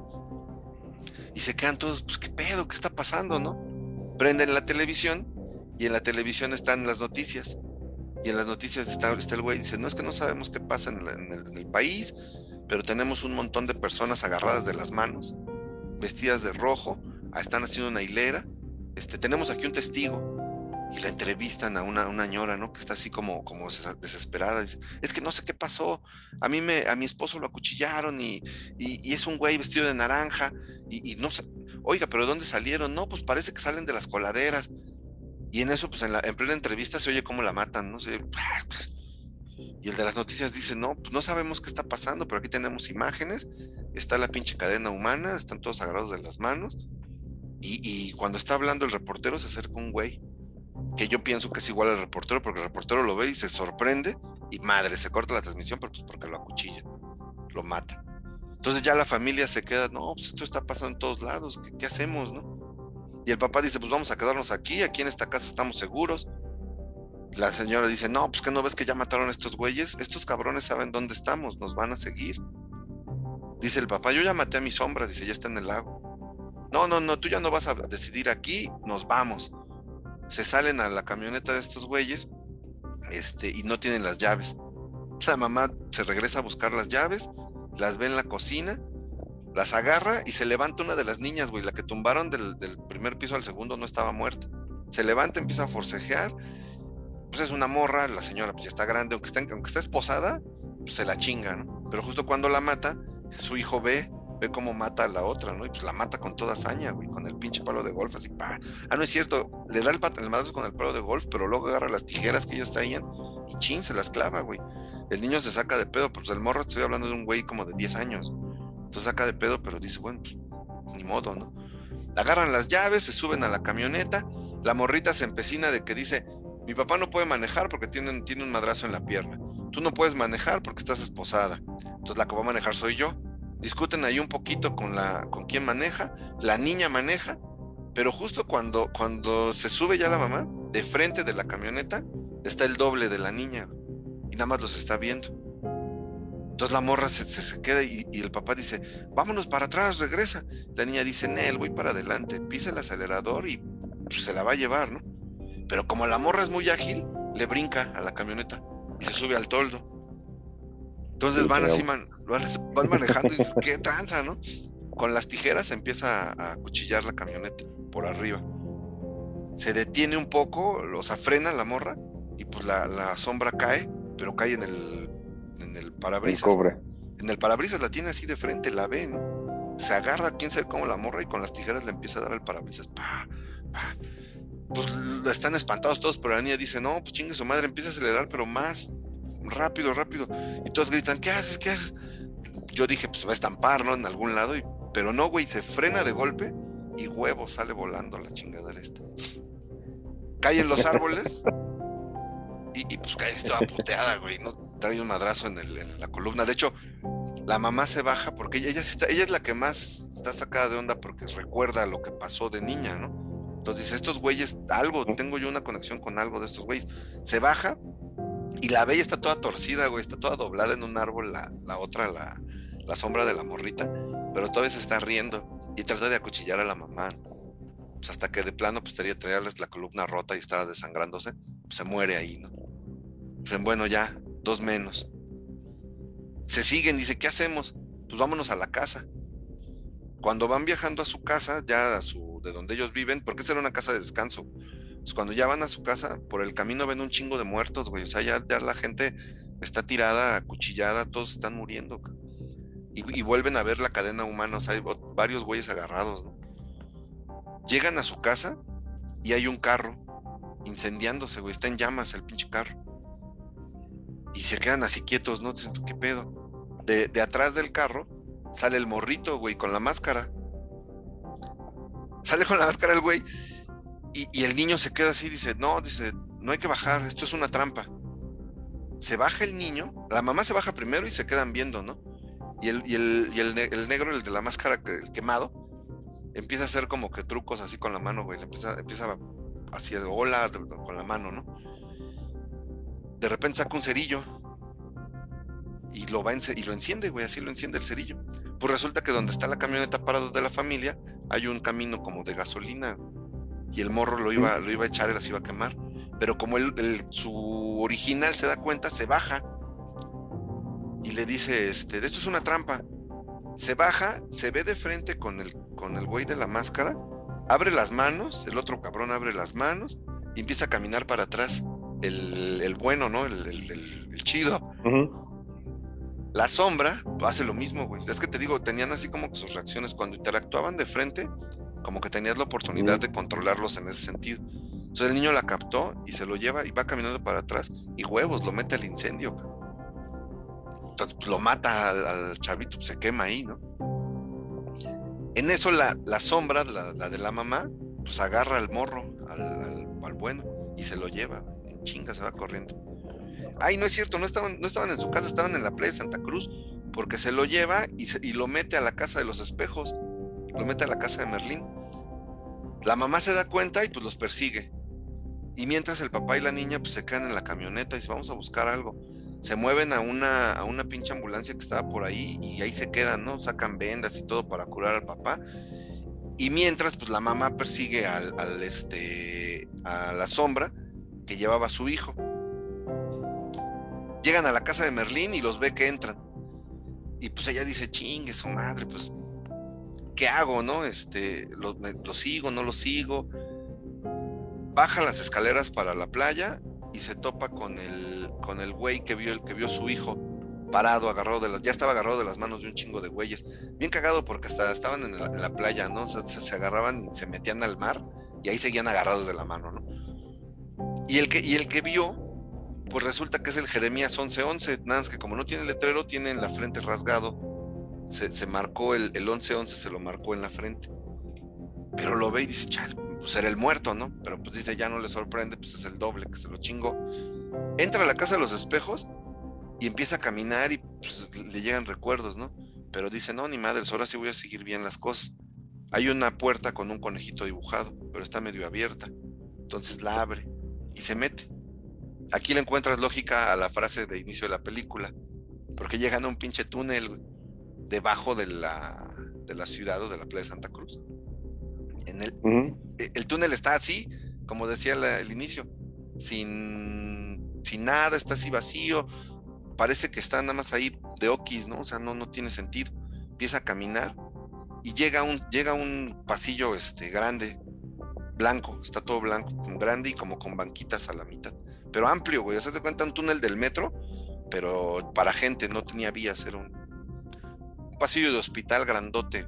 Y se quedan todos, pues qué pedo, qué está pasando, ¿no? prenden la televisión y en la televisión están las noticias. Y en las noticias está, está el güey dice, no es que no sabemos qué pasa en, el, país, pero tenemos un montón de personas agarradas de las manos, vestidas de rojo, ah, están haciendo una hilera. Este, tenemos aquí un testigo y la entrevistan a una, una ñora, ¿no? Que está así como, como desesperada. Dice, es que no sé qué pasó. A mí me, a mi esposo lo acuchillaron y, y, es un güey vestido de naranja y, no sé. Oiga, pero ¿dónde salieron? No, pues parece que salen de las coladeras. Y en eso, pues en, la, en plena entrevista se oye cómo la matan, ¿no? Se y el de las noticias dice, no, pues no sabemos qué está pasando, pero aquí tenemos imágenes, está la pinche cadena humana, están todos agarrados de las manos. Y, y cuando está hablando el reportero se acerca un güey que yo pienso que es igual al reportero, porque el reportero lo ve y se sorprende y madre, se corta la transmisión, pero pues porque lo acuchilla, lo mata. Entonces ya la familia se queda, no, pues esto está pasando en todos lados, ¿qué, hacemos, no? Y el papá dice, pues vamos a quedarnos aquí, aquí en esta casa estamos seguros. La señora dice, no, pues que no ves que ya mataron estos güeyes, estos cabrones saben dónde estamos, nos van a seguir. Dice el papá, yo ya maté a mi sombra, dice, ya está en el lago. No, no, no, tú ya no vas a decidir aquí, nos vamos se salen a la camioneta de estos güeyes este, y no tienen las llaves. La mamá se regresa a buscar las llaves, las ve en la cocina, las agarra y se levanta una de las niñas, güey, la que tumbaron del, primer piso al segundo no estaba muerta. Se levanta, empieza a forcejear, pues es una morra, la señora pues ya está grande, aunque está, aunque está esposada, pues se la chinga, ¿no? Pero justo cuando la mata, su hijo ve, ve cómo mata a la otra, ¿no? Y pues la mata con toda hazaña, güey, con el pinche palo de golf, así, pa. Ah, no es cierto, le da el, madrazo con el palo de golf, pero luego agarra las tijeras que ellos traían y chin, se las clava, güey. El niño se saca de pedo, pues el morro, estoy hablando de un güey como de 10 años. Entonces saca de pedo, pero dice, bueno, pues, ni modo, ¿no? Agarran las llaves, se suben a la camioneta, la morrita se empecina de que dice, mi papá no puede manejar porque tiene, tiene un madrazo en la pierna. Tú no puedes manejar porque estás esposada. Entonces la que va a manejar soy yo. Discuten ahí un poquito con la con quién maneja. La niña maneja, pero justo cuando cuando se sube ya la mamá, de frente de la camioneta está el doble de la niña y nada más los está viendo. Entonces la morra se, se, queda y, el papá dice, vámonos para atrás, regresa. La niña dice, Nel, voy para adelante, pisa el acelerador y pues, se la va a llevar, ¿no? Pero como la morra es muy ágil, le brinca a la camioneta y se sube al toldo. Entonces van así, man, van, manejando y qué tranza, ¿no? Con las tijeras empieza a, cuchillar la camioneta por arriba. Se detiene un poco, o sea, frena la morra y pues la, sombra cae, pero cae en el, en el parabrisas. En el parabrisas la tiene así de frente, la ve, ¿no? Se agarra, quién sabe cómo la morra y con las tijeras le empieza a dar al parabrisas. Pa, pa pues están espantados todos, pero la niña dice, no, pues chingue su madre, empieza a acelerar, pero más, rápido, rápido. Y todos gritan, ¿qué haces? ¿Qué haces? Yo dije, pues va a estampar, ¿no? En algún lado, y, pero no, güey, se frena de golpe y huevo sale volando la chingadera esta. Cae en los árboles y, pues cae toda puteada, güey, ¿no? Trae un madrazo en, en la columna. De hecho, la mamá se baja porque ella, ella, está, ella es la que más está sacada de onda porque recuerda lo que pasó de niña, ¿no? Entonces, estos güeyes, algo, tengo yo una conexión con algo de estos güeyes. Se baja y la bella está toda torcida, güey, está toda doblada en un árbol, la, la otra, la, la, sombra de la morrita, pero todavía se está riendo y trata de acuchillar a la mamá. Pues hasta que de plano, pues tenía traerles la columna rota y estaba desangrándose, pues se muere ahí, ¿no? Pues bueno, ya, dos menos. Se siguen, dice, ¿qué hacemos? Pues vámonos a la casa. Cuando van viajando a su casa, ya a su de donde ellos viven, porque esa era una casa de descanso. Pues cuando ya van a su casa, por el camino ven un chingo de muertos, güey. O sea, ya, la gente está tirada, acuchillada, todos están muriendo. Y, vuelven a ver la cadena humana, o sea, hay varios güeyes agarrados, ¿no? Llegan a su casa y hay un carro incendiándose, güey. Está en llamas el pinche carro. Y se quedan así quietos, ¿no? Dicen, ¿qué pedo? De, atrás del carro sale el morrito, güey, con la máscara. Sale con la máscara el güey y, el niño se queda así, dice, no, dice, no hay que bajar, esto es una trampa. Se baja el niño, la mamá se baja primero y se quedan viendo, ¿no? Y el, negro, el de la máscara el quemado, empieza a hacer como que trucos así con la mano, güey. Empieza, empieza así de hola con la mano, ¿no? De repente saca un cerillo y lo va y lo enciende, güey, así lo enciende el cerillo. Pues resulta que donde está la camioneta parada de la familia, hay un camino como de gasolina y el morro lo iba, lo iba a echar y las iba a quemar. Pero como el, su original se da cuenta, se baja y le dice, este, esto es una trampa. Se baja, se ve de frente con el, con el güey de la máscara, abre las manos, el otro cabrón abre las manos y empieza a caminar para atrás. El, bueno, ¿no? El, chido. La sombra hace lo mismo, güey. Es que te digo, tenían así como que sus reacciones cuando interactuaban de frente, como que tenías la oportunidad de controlarlos en ese sentido. Entonces el niño la captó y se lo lleva y va caminando para atrás y huevos, lo mete al incendio. Entonces pues, lo mata al, chavito, pues, se quema ahí, ¿no? En eso la, la sombra, la, de la mamá, pues agarra al morro, al, al bueno, y se lo lleva. En chinga se va corriendo. Ay, no es cierto, no estaban, no estaban en su casa, estaban en la playa de Santa Cruz, porque se lo lleva y, lo mete a la casa de los espejos, lo mete a la casa de Merlín. La mamá se da cuenta y pues los persigue. Y mientras el papá y la niña pues se quedan en la camioneta y dice, vamos a buscar algo. Se mueven a una, a una pinche ambulancia que estaba por ahí y ahí se quedan, ¿no? Sacan vendas y todo para curar al papá. Y mientras, pues la mamá persigue al, al este, a la sombra que llevaba a su hijo Llegan a la casa de Merlín y los ve que entran. Y pues ella dice, chingue su madre, pues, ¿qué hago, no? Este, lo, sigo, no lo sigo. Baja las escaleras para la playa y se topa con el, con el güey que vio, el que vio su hijo parado, agarrado de las, ya estaba agarrado de las manos de un chingo de güeyes. Bien cagado porque hasta estaban en la, playa, ¿no? O sea, se, agarraban y se metían al mar y ahí seguían agarrados de la mano, ¿no? Y el que, y el que vio, pues resulta que es el Jeremías 1111, nada más que como no tiene letrero, tiene en la frente rasgado. Se, marcó el, el 1111, se lo marcó en la frente. Pero lo ve y dice, chal, pues era el muerto, ¿no? Pero pues dice, ya no le sorprende, pues es el doble, que se lo chingó. Entra a la casa de los espejos y empieza a caminar y pues, le llegan recuerdos, ¿no? Pero dice, no, ni madre, ahora sí voy a seguir bien las cosas. Hay una puerta con un conejito dibujado, pero está medio abierta. Entonces la abre y se mete. Aquí le encuentras lógica a la frase de inicio de la película, porque llegan a un pinche túnel debajo de la, de la ciudad o de la playa de Santa Cruz. En el, e, el túnel está así, como decía el inicio, sin, sin nada, está así vacío, parece que está nada más ahí de okis, ¿no? O sea, no, no tiene sentido. Empieza a caminar y llega un, llega un pasillo este, grande, blanco, está todo blanco, grande y como con banquitas a la mitad. Pero amplio, güey. O sea, se cuenta un túnel del metro, pero para gente, no tenía vías, era un, pasillo de hospital grandote.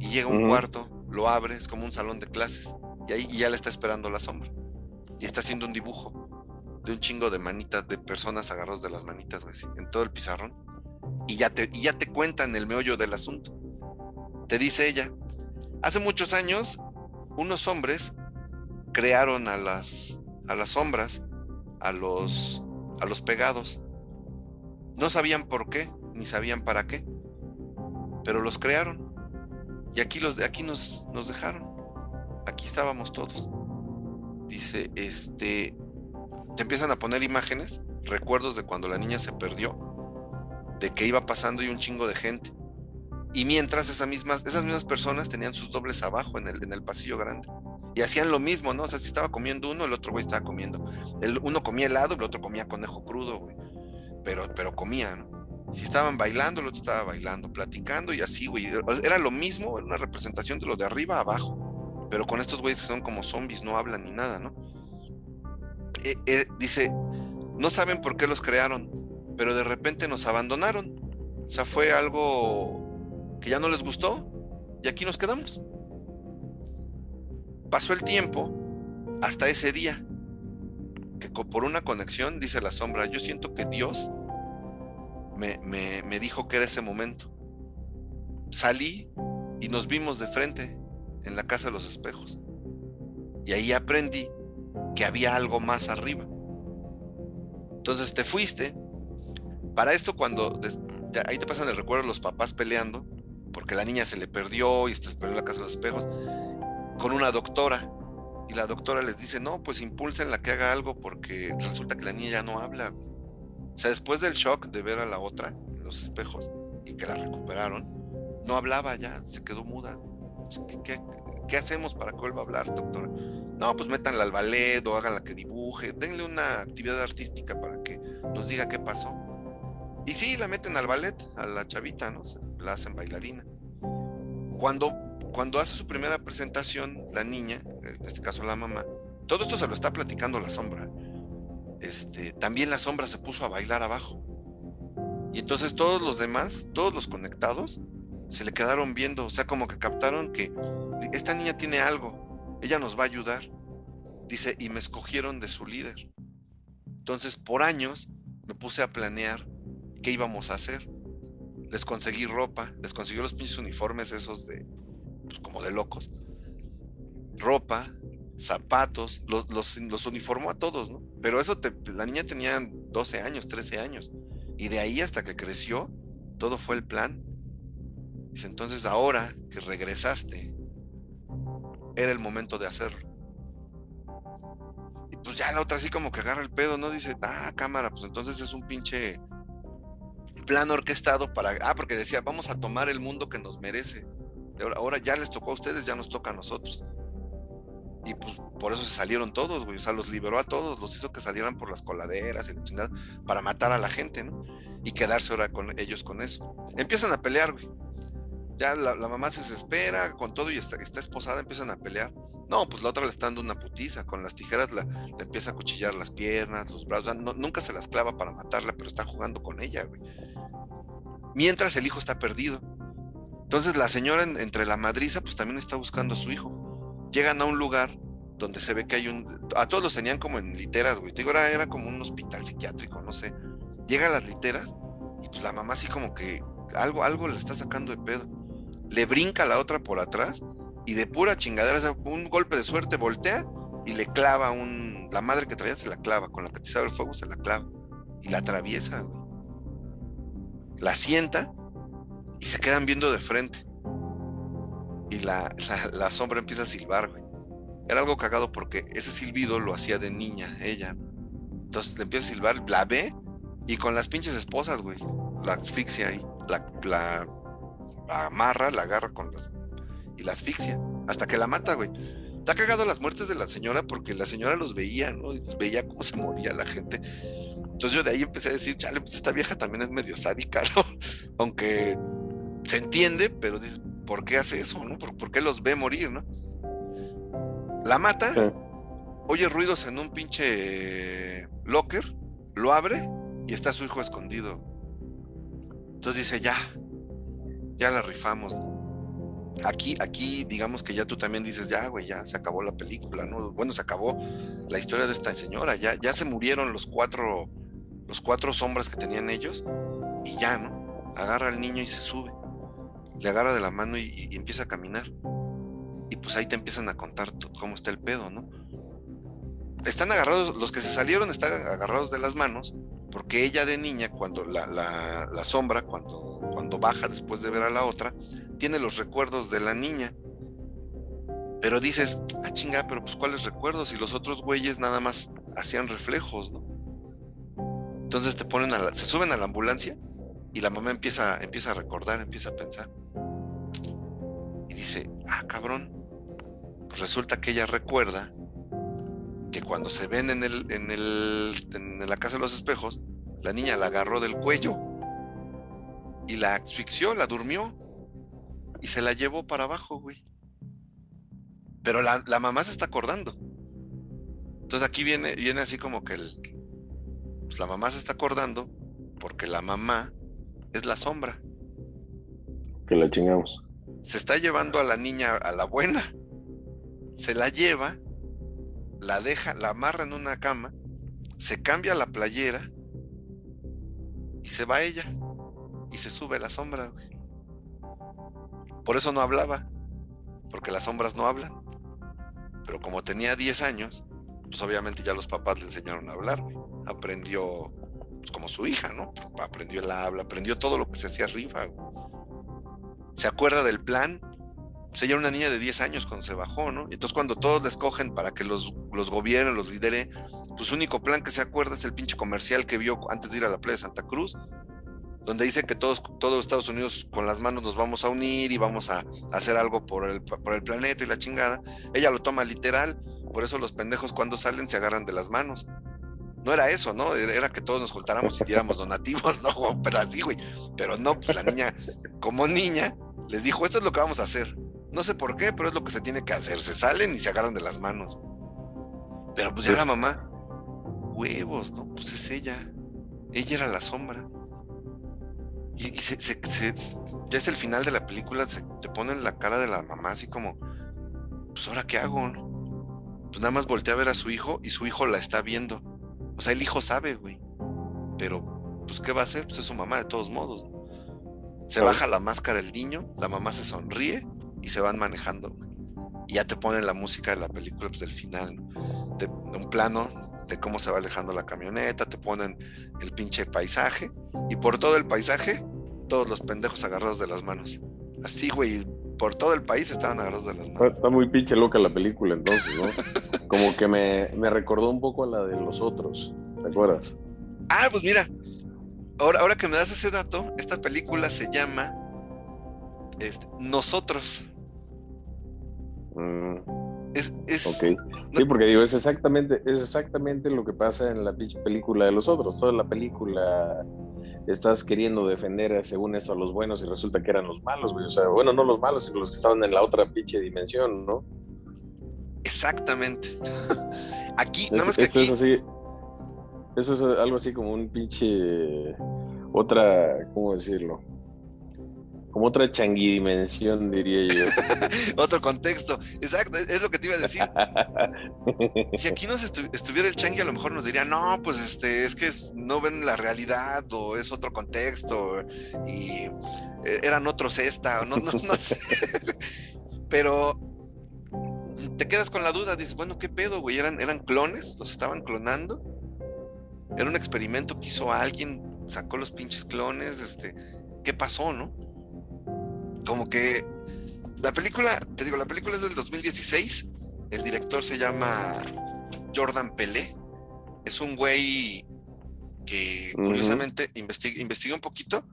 Y llega un cuarto, lo abre, es como un salón de clases. Y ahí ya le está esperando la sombra. Y está haciendo un dibujo de un chingo de manitas, de personas agarrados de las manitas, güey, en todo el pizarrón. Y ya, te, y ya te cuentan el meollo del asunto. Te dice ella, hace muchos años, unos hombres crearon a las, a las sombras, a los, a los pegados. No sabían por qué, ni sabían para qué, pero los crearon. Y aquí, los, aquí nos, nos dejaron. Aquí estábamos todos. Dice, este, te empiezan a poner imágenes, recuerdos de cuando la niña se perdió, de que iba pasando y un chingo de gente. Y mientras esas mismas, esas mismas personas tenían sus dobles abajo en el, en el pasillo grande. Y hacían lo mismo, ¿no? O sea, si estaba comiendo uno, el otro güey estaba comiendo. El, uno comía helado, el otro comía conejo crudo, güey. Pero, pero comía, ¿no? Si estaban bailando, el otro estaba bailando, platicando y así, güey. Era lo mismo, era una representación de lo de arriba a abajo. Pero con estos güeyes que son como zombies, no hablan ni nada, ¿no? Eh, eh, dice, no saben por qué los crearon, pero de repente nos abandonaron. O sea, fue algo que ya no les gustó y aquí nos quedamos. Pasó el tiempo hasta ese día, que por una conexión, dice la sombra, yo siento que Dios me, dijo que era ese momento. Salí y nos vimos de frente en la casa de los espejos. Y ahí aprendí que había algo más arriba. Entonces te fuiste. Para esto, cuando ahí te pasan el recuerdo los papás peleando, porque la niña se le perdió y se perdió la casa de los espejos, con una doctora. Y la doctora les dice, no, pues impulsen la que haga algo porque resulta que la niña ya no habla. Sea, después del shock de ver a la otra en los espejos y que la recuperaron, no hablaba ya, se quedó muda. ¿Qué, qué hacemos para que vuelva a hablar, doctora? No, pues métanla al ballet o la que dibuje, denle una actividad artística para que nos diga qué pasó. Y sí, la meten al ballet, a la chavita, ¿no? La hacen bailarina. Cuando, cuando hace su primera presentación, la niña, en este caso la mamá, todo esto se lo está platicando la sombra. Este, también la sombra se puso a bailar abajo. Y entonces todos los demás, todos los conectados, se le quedaron viendo, o sea, como que captaron que esta niña tiene algo, ella nos va a ayudar. Dice, y me escogieron de su líder. Entonces, por años me puse a planear qué íbamos a hacer. Les conseguí ropa, les conseguí los pinches uniformes esos de, pues, como de locos. Ropa, zapatos, los, los, uniformó a todos, ¿no? Pero eso, la niña tenía 12 años, 13 años. Y de ahí hasta que creció, todo fue el plan. Entonces ahora que regresaste era el momento de hacerlo. Y pues ya la otra así como que agarra el pedo, ¿no? Dice, ah, cámara, pues entonces es un pinche plan orquestado para, ah, porque decía, vamos a tomar el mundo que nos merece. Ahora, ahora ya les tocó a ustedes, ya nos toca a nosotros. Y pues por eso se salieron todos, güey. O sea, los liberó a todos, los hizo que salieran por las coladeras y la chingada para matar a la gente, ¿no? Y quedarse ahora con ellos con eso. Empiezan a pelear, güey. Ya la, mamá se desespera con todo y está, está, esposada, empiezan a pelear. No, pues la otra le está dando una putiza. Con las tijeras la, le empieza a cuchillar las piernas, los brazos. nunca se las clava para matarla, pero está jugando con ella, güey. Mientras el hijo está perdido. Entonces la señora entre la madriza, pues también está buscando a su hijo. Llegan a un lugar donde se ve que hay un... A todos los tenían como en literas, güey. Te digo, era, era como un hospital psiquiátrico, no sé. Llega a las literas y pues la mamá así como que algo, algo le está sacando de pedo le brinca a la otra por atrás y de pura chingadera, un golpe de suerte, voltea y le clava un. La madre que traía se la clava, con la que te el fuego se la clava y la atraviesa, La sienta y se quedan viendo de frente. Y la, la, sombra empieza a silbar, güey. Era algo cagado porque ese silbido lo hacía de niña, ella. Entonces le empieza a silbar, la ve y con las pinches esposas, güey. La asfixia ahí. La, la amarra, la agarra con las y la asfixia hasta que la mata, güey. Está cagado las muertes de la señora porque la señora los veía, ¿no? veía cómo se moría la gente. Entonces yo de ahí empecé a decir, chale, pues esta vieja también es medio sádica, ¿no? Aunque se entiende, pero dices, ¿por qué hace eso, no? ¿Por, qué los ve morir, no? La mata, oye ruidos en un pinche locker, lo abre y está su hijo escondido. Entonces dice, ya, ya la rifamos, Aquí, aquí, digamos que ya tú también dices, ya, güey, ya se acabó la película, ¿no? Bueno, se acabó la historia de esta señora, ya, ya se murieron los cuatro, los cuatro sombras que tenían ellos, y ya, ¿no? Agarra al niño y se sube, le agarra de la mano y, empieza a caminar. Y pues ahí te empiezan a contar cómo está el pedo, ¿no? Están agarrados, los que se salieron están agarrados de las manos, porque ella de niña, cuando la, la, sombra, cuando, cuando baja después de ver a la otra, tiene los recuerdos de la niña. Pero dices, ah, chinga, pero pues cuáles recuerdos, y los otros güeyes nada más hacían reflejos, ¿no? Entonces te ponen a la, se suben a la ambulancia y la mamá empieza, empieza a recordar, empieza a pensar. Dice, ah, cabrón. Pues resulta que ella recuerda que cuando se ven en, el, en, el, en la casa de los espejos, la niña la agarró del cuello y la asfixió, la durmió y se la llevó para abajo, güey. Pero la, mamá se está acordando. Entonces aquí viene, viene así como que el, pues la mamá se está acordando porque la mamá es la sombra. Que la chingamos. Se está llevando a la niña, a la buena. Se la lleva la deja, la amarra en una cama, se cambia la playera y se va ella y se sube la sombra. Por eso no hablaba, porque las sombras no hablan. Pero como tenía 10 años, pues obviamente ya los papás le enseñaron a hablar. Aprendió pues, como su hija, ¿no? Aprendió el habla, aprendió todo lo que se hacía arriba. Se acuerda del plan pues ella era una niña de 10 años cuando se bajó, ¿no? Entonces cuando todos la escogen para que los, los gobiernen, los lidere, pues único plan que se acuerda es el pinche comercial que vio antes de ir a la playa de Santa Cruz, donde dice que todos, todos Estados Unidos con las manos nos vamos a unir y vamos a, hacer algo por el, por el planeta y la chingada. Ella lo toma literal, por eso los pendejos cuando salen se agarran de las manos. No era eso, ¿no? Era que todos nos juntáramos y diéramos donativos, ¿no? Pero así, güey. Pero no, pues la niña, como niña, les dijo, esto es lo que vamos a hacer no sé por qué, pero es lo que se tiene que hacer. Se salen y se agarran de las manos. Pero pues ya la mamá, huevos, ¿no? Pues es ella. Ella era la sombra. Y, se, ya es el final de la película, se te pone en la cara de la mamá así como, pues ahora qué hago, ¿no? Pues nada más voltea a ver a su hijo y su hijo la está viendo. O sea, el hijo sabe, güey. Pero, pues, ¿qué va a hacer? Pues es su mamá de todos modos. Se baja la máscara el niño, la mamá se sonríe y se van manejando. Y ya te ponen la música de la película pues, del final, de, un plano de cómo se va alejando la camioneta, te ponen el pinche paisaje y por todo el paisaje, todos los pendejos agarrados de las manos. Así, güey, por todo el país estaban agarrados de las manos. Está muy pinche loca la película entonces, ¿no? Como que me, me recordó un poco a la de los otros, ¿te acuerdas? Ah, pues mira, ahora, ahora que me das ese dato, esta película se llama este, Nosotros. Mm. Es, es, Sí, porque digo, es exactamente, es exactamente lo que pasa en la película de los otros. Toda la película estás queriendo defender, según eso, a los buenos y resulta que eran los malos, güey. O sea, bueno, no los malos, sino los que estaban en la otra pinche dimensión, ¿no? Exactamente. aquí, nada más que aquí... Es así, eso es algo así como un pinche... Otra, ¿cómo decirlo? como otra changuidimensión, diría yo. Otro contexto. Exacto, es lo que te iba a decir. si aquí no estuviera el changui, a lo mejor nos diría, no, pues este, es que no ven la realidad o es otro contexto y eh, eran otros esta, o no, no, no sé. Pero te quedas con la duda, dices, bueno, ¿qué pedo, güey? ¿Eran, ¿Eran clones? ¿Los estaban clonando? ¿Era un experimento que hizo alguien? ¿Sacó los pinches clones? Este, ¿Qué pasó, no? como que la película, te digo, la película es del 2016. El director se llama Jordan Pelé. Es un güey que curiosamente investigué un poquito.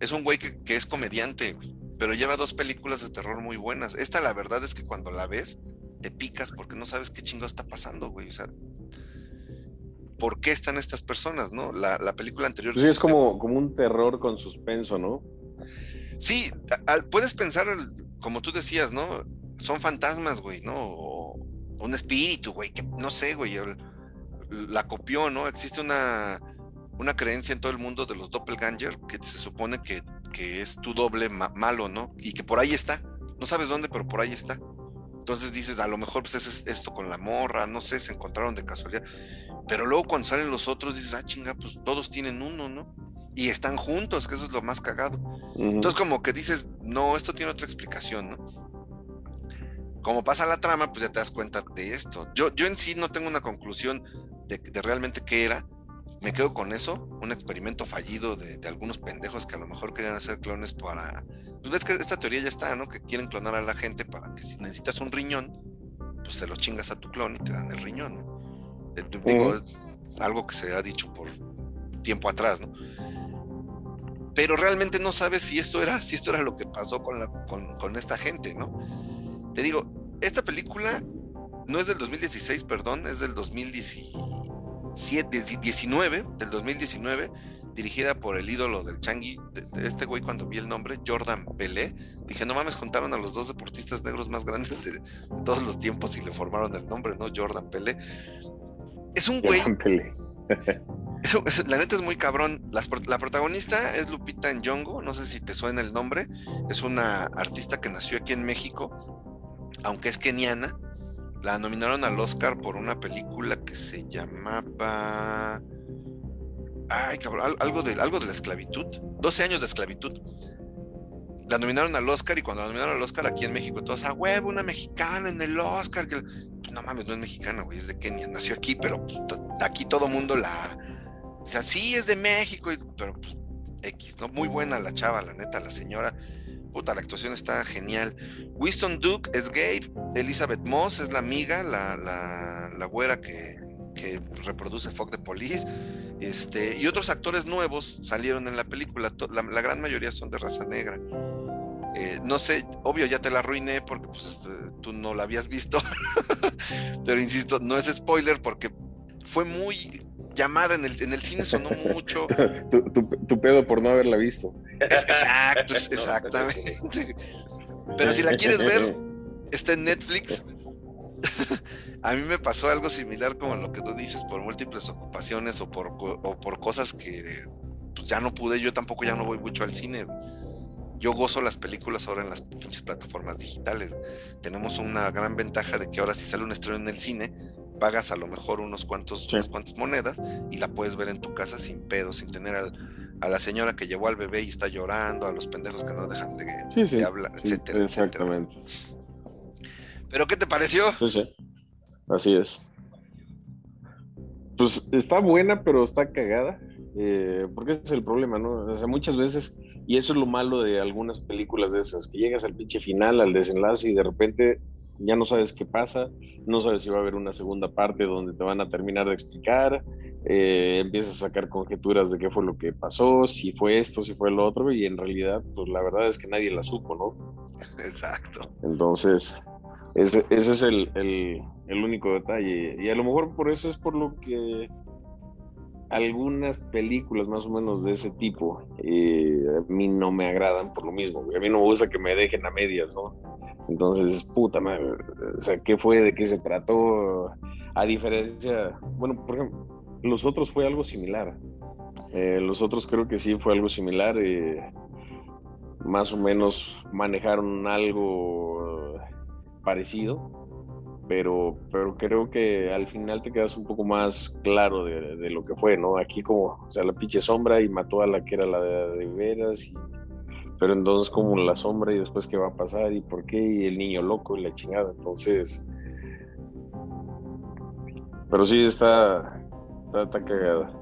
Es un güey que, es comediante, pero lleva dos películas de terror muy buenas. Esta la verdad es que cuando la ves, te picas porque no sabes qué chingo está pasando, güey. O sea, ¿por qué están estas personas, no? La, película anterior... Sí, es como, como un terror con suspenso, ¿no? Sí, puedes pensar, como tú decías, ¿no? Son fantasmas, güey, ¿no? O un espíritu, güey, que no sé, güey, la copió, ¿no? Existe una, una creencia en todo el mundo de los doppelganger que se supone que, que es tu doble malo, ¿no? Y que por ahí está. No sabes dónde, pero por ahí está. Entonces dices, a lo mejor pues es esto con la morra, no sé, se encontraron de casualidad. Pero luego cuando salen los otros dices, ah, chinga, pues todos tienen uno, ¿no? y están juntos, que eso es lo más cagado. Entonces como que dices, no, esto tiene otra explicación, ¿no? Como pasa la trama, pues ya te das cuenta de esto. Yo, yo en sí no tengo una conclusión de, realmente qué era. Me quedo con eso, un experimento fallido de, algunos pendejos que a lo mejor querían hacer clones para... Pues ves que esta teoría ya está, ¿no? Que quieren clonar a la gente para que si necesitas un riñón, pues se lo chingas a tu clon y te dan el riñón, ¿no? Digo, algo que se ha dicho por tiempo atrás, ¿no? pero realmente no sabes si esto era, si esto era lo que pasó con, la, con, esta gente, ¿no? Te digo, esta película no es del 2016, perdón, es del 2017, 19, del 2019, dirigida por el ídolo del Changi, de, este güey cuando vi el nombre, Jordan Pelé, dije, no mames, juntaron a los dos deportistas negros más grandes de, todos los tiempos y le formaron el nombre, ¿no? Jordan Pelé. Es un güey... La neta es muy cabrón. La, protagonista es Lupita Nyong'o, no sé si te suena el nombre. Es una artista que nació aquí en México, aunque es keniana. La nominaron al Oscar por una película que se llamaba. Ay, cabrón, algo de, algo de la esclavitud. 12 años de esclavitud. La nominaron al Oscar y cuando la nominaron al Oscar aquí en México, todos a huevo, una mexicana en el Oscar. Que... No mames, no es mexicana, güey, es de Kenia. Nació aquí, pero pues, aquí todo mundo la, o sea, sí es de México, pero pues X, ¿no? Muy buena la chava, la neta, la señora. Puta, la actuación está genial. Winston Duke es gay. Elizabeth Moss es la amiga, la, la, la güera que, que reproduce Fog de Police. Este, y otros actores nuevos salieron en la película. La, gran mayoría son de raza negra. Eh, no sé, obvio ya te la arruiné porque pues, este, tú no la habías visto. Pero insisto, no es spoiler porque fue muy llamada en el, en el cine sonó mucho. tu, pedo por no haberla visto. Exacto, exactamente. Pero si la quieres ver, está en Netflix. A mí me pasó algo similar como lo que tú dices, por múltiples ocupaciones o por, o por cosas que pues, ya no pude, yo tampoco ya no voy mucho al cine. Yo gozo las películas ahora en las pinches plataformas digitales. Tenemos una gran ventaja de que ahora si sale un estreno en el cine, pagas a lo mejor unos cuantos, unas cuantas monedas y la puedes ver en tu casa sin pedo, sin tener a la señora que llevó al bebé y está llorando, a los pendejos que no dejan de, hablar, etcétera, Exactamente. ¿Pero qué te pareció? Sí, Así es. Pues está buena, pero está cagada. Eh, porque ese es el problema, ¿no? O sea, muchas veces, y eso es lo malo de algunas películas de esas, que llegas al pinche final, al desenlace y de repente ya no sabes qué pasa, no sabes si va a haber una segunda parte donde te van a terminar de explicar, eh, empiezas a sacar conjeturas de qué fue lo que pasó, si fue esto, si fue lo otro, y en realidad, pues la verdad es que nadie la supo, ¿no? Exacto. Entonces, Ese, ese es el, el, el, único detalle. Y a lo mejor por eso es por lo que algunas películas más o menos de ese tipo eh, a mí no me agradan por lo mismo. A mí no me gusta que me dejen a medias, ¿no? Entonces, puta madre, o sea, ¿qué fue? ¿De qué se trató? A diferencia, bueno, por ejemplo, los otros fue algo similar. Eh, los otros creo que sí fue algo similar. Eh, más o menos manejaron algo parecido, pero, pero creo que al final te quedas un poco más claro de, lo que fue, ¿no? Aquí como, o sea, la pinche sombra y mató a la que era la de, de veras, pero entonces como la sombra y después qué va a pasar y por qué, y el niño loco y la chingada, entonces... Pero sí está, está, cagada.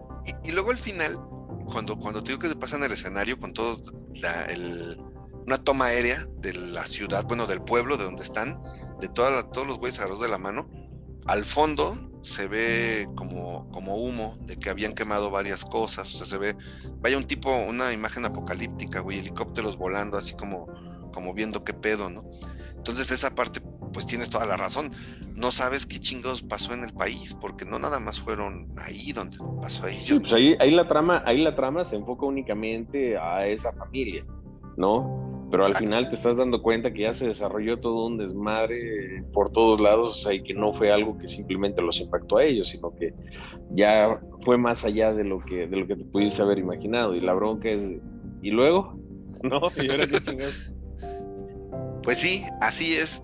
Y, luego al final, cuando, cuando te digo que te pasan el escenario con todos una toma aérea de la ciudad, bueno, del pueblo de donde están, de todos los güeyes agarrados de la mano, al fondo se ve como, como humo de que habían quemado varias cosas, o sea, se ve, vaya un tipo, una imagen apocalíptica, güey, helicópteros volando así como, como viendo qué pedo, ¿no? Entonces esa parte, pues tienes toda la razón, no sabes qué chingos pasó en el país, porque no nada más fueron ahí donde pasó ahí. Sí, pues ahí, ahí, la trama, ahí la trama se enfoca únicamente a esa familia, ¿no? Pero al final te estás dando cuenta que ya se desarrolló todo un desmadre por todos lados, o sea, y que no fue algo que simplemente los impactó a ellos, sino que ya fue más allá de lo que, de lo que te pudiste haber imaginado. Y la bronca es, ¿y luego? ¿No? ¿Y ahora qué chingados? Pues sí, así es.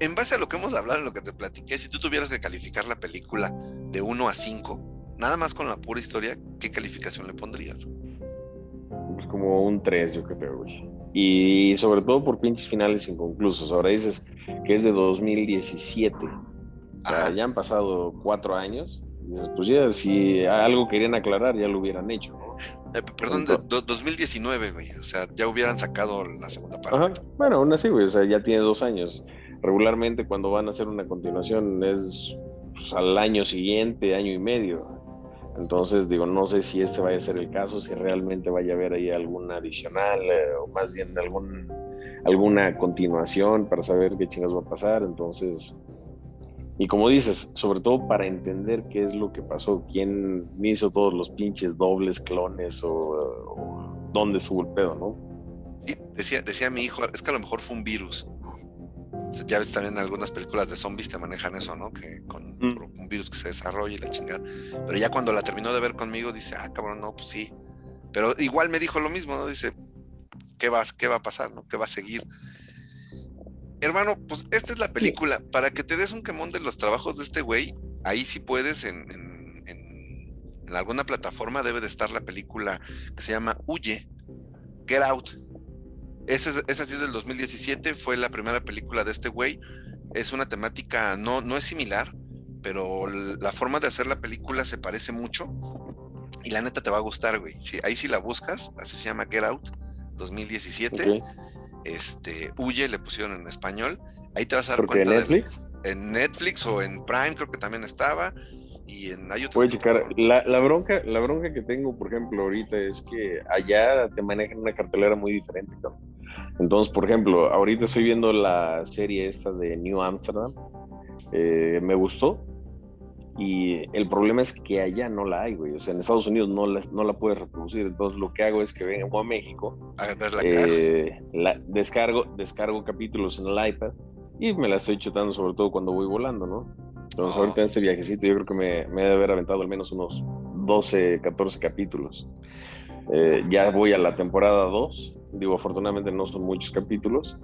En, base a lo que hemos hablado, en lo que te platiqué, si tú tuvieras que calificar la película de 1 a 5, nada más con la pura historia, ¿qué calificación le pondrías? Pues como un 3, yo creo, güey y sobre todo por pinches finales inconclusos. Ahora dices que es de 2017. O sea, ya han pasado cuatro años. Dices, pues ya, si algo querían aclarar, ya lo hubieran hecho. Eh, perdón, de, 2019, güey. O sea, ya hubieran sacado la segunda parte. Bueno, aún así, güey. O sea, ya tiene dos años. Regularmente, cuando van a hacer una continuación, es pues, al año siguiente, año y medio. Entonces, digo, no sé si este vaya a ser el caso, si realmente vaya a haber ahí alguna adicional eh, o más bien algún, alguna continuación para saber qué chingas va a pasar. Entonces, y como dices, sobre todo para entender qué es lo que pasó, quién hizo todos los pinches dobles, clones o, dónde subo el pedo, ¿no? decía, decía mi hijo, es que a lo mejor fue un virus. Ya ves también algunas películas de zombies te manejan eso, ¿no? Que con mm. un virus que se desarrolla y la chingada. Pero ya cuando la terminó de ver conmigo, dice, ah, cabrón, no, pues sí. Pero igual me dijo lo mismo, ¿no? Dice, ¿qué, vas, qué va a pasar, ¿no? ¿Qué va a seguir? Hermano, pues esta es la película. Para que te des un quemón de los trabajos de este güey, ahí sí puedes en, en, en alguna plataforma debe de estar la película que se llama Huye, Get Out esa, sí es del 2017, fue la primera película de este güey. Es una temática, no, no es similar, pero la forma de hacer la película se parece mucho. Y la neta te va a gustar, güey. ahí sí la buscas, así se llama Get Out, 2017. Este, Huye, le pusieron en español. Ahí te vas a dar cuenta. ¿En Netflix? en Netflix o en Prime, creo que también estaba y en hay Voy a checar. La, la, bronca, la bronca que tengo, por ejemplo, ahorita es que allá te manejan una cartelera muy diferente, Entonces, por ejemplo, ahorita estoy viendo la serie esta de New Amsterdam. Eh, me gustó. Y el problema es que allá no la hay, güey. O sea, en Estados Unidos no la, no la puedes reproducir. Entonces, lo que hago es que vengo a México. A ver la, eh, la descargo, descargo capítulos en el iPad y me la estoy chutando, sobre todo cuando voy volando, ¿no? Entonces, ahorita en este viajecito yo creo que me, me debe haber aventado al menos unos 12, 14 capítulos. Eh, ya voy a la temporada 2. Digo, afortunadamente no son muchos capítulos.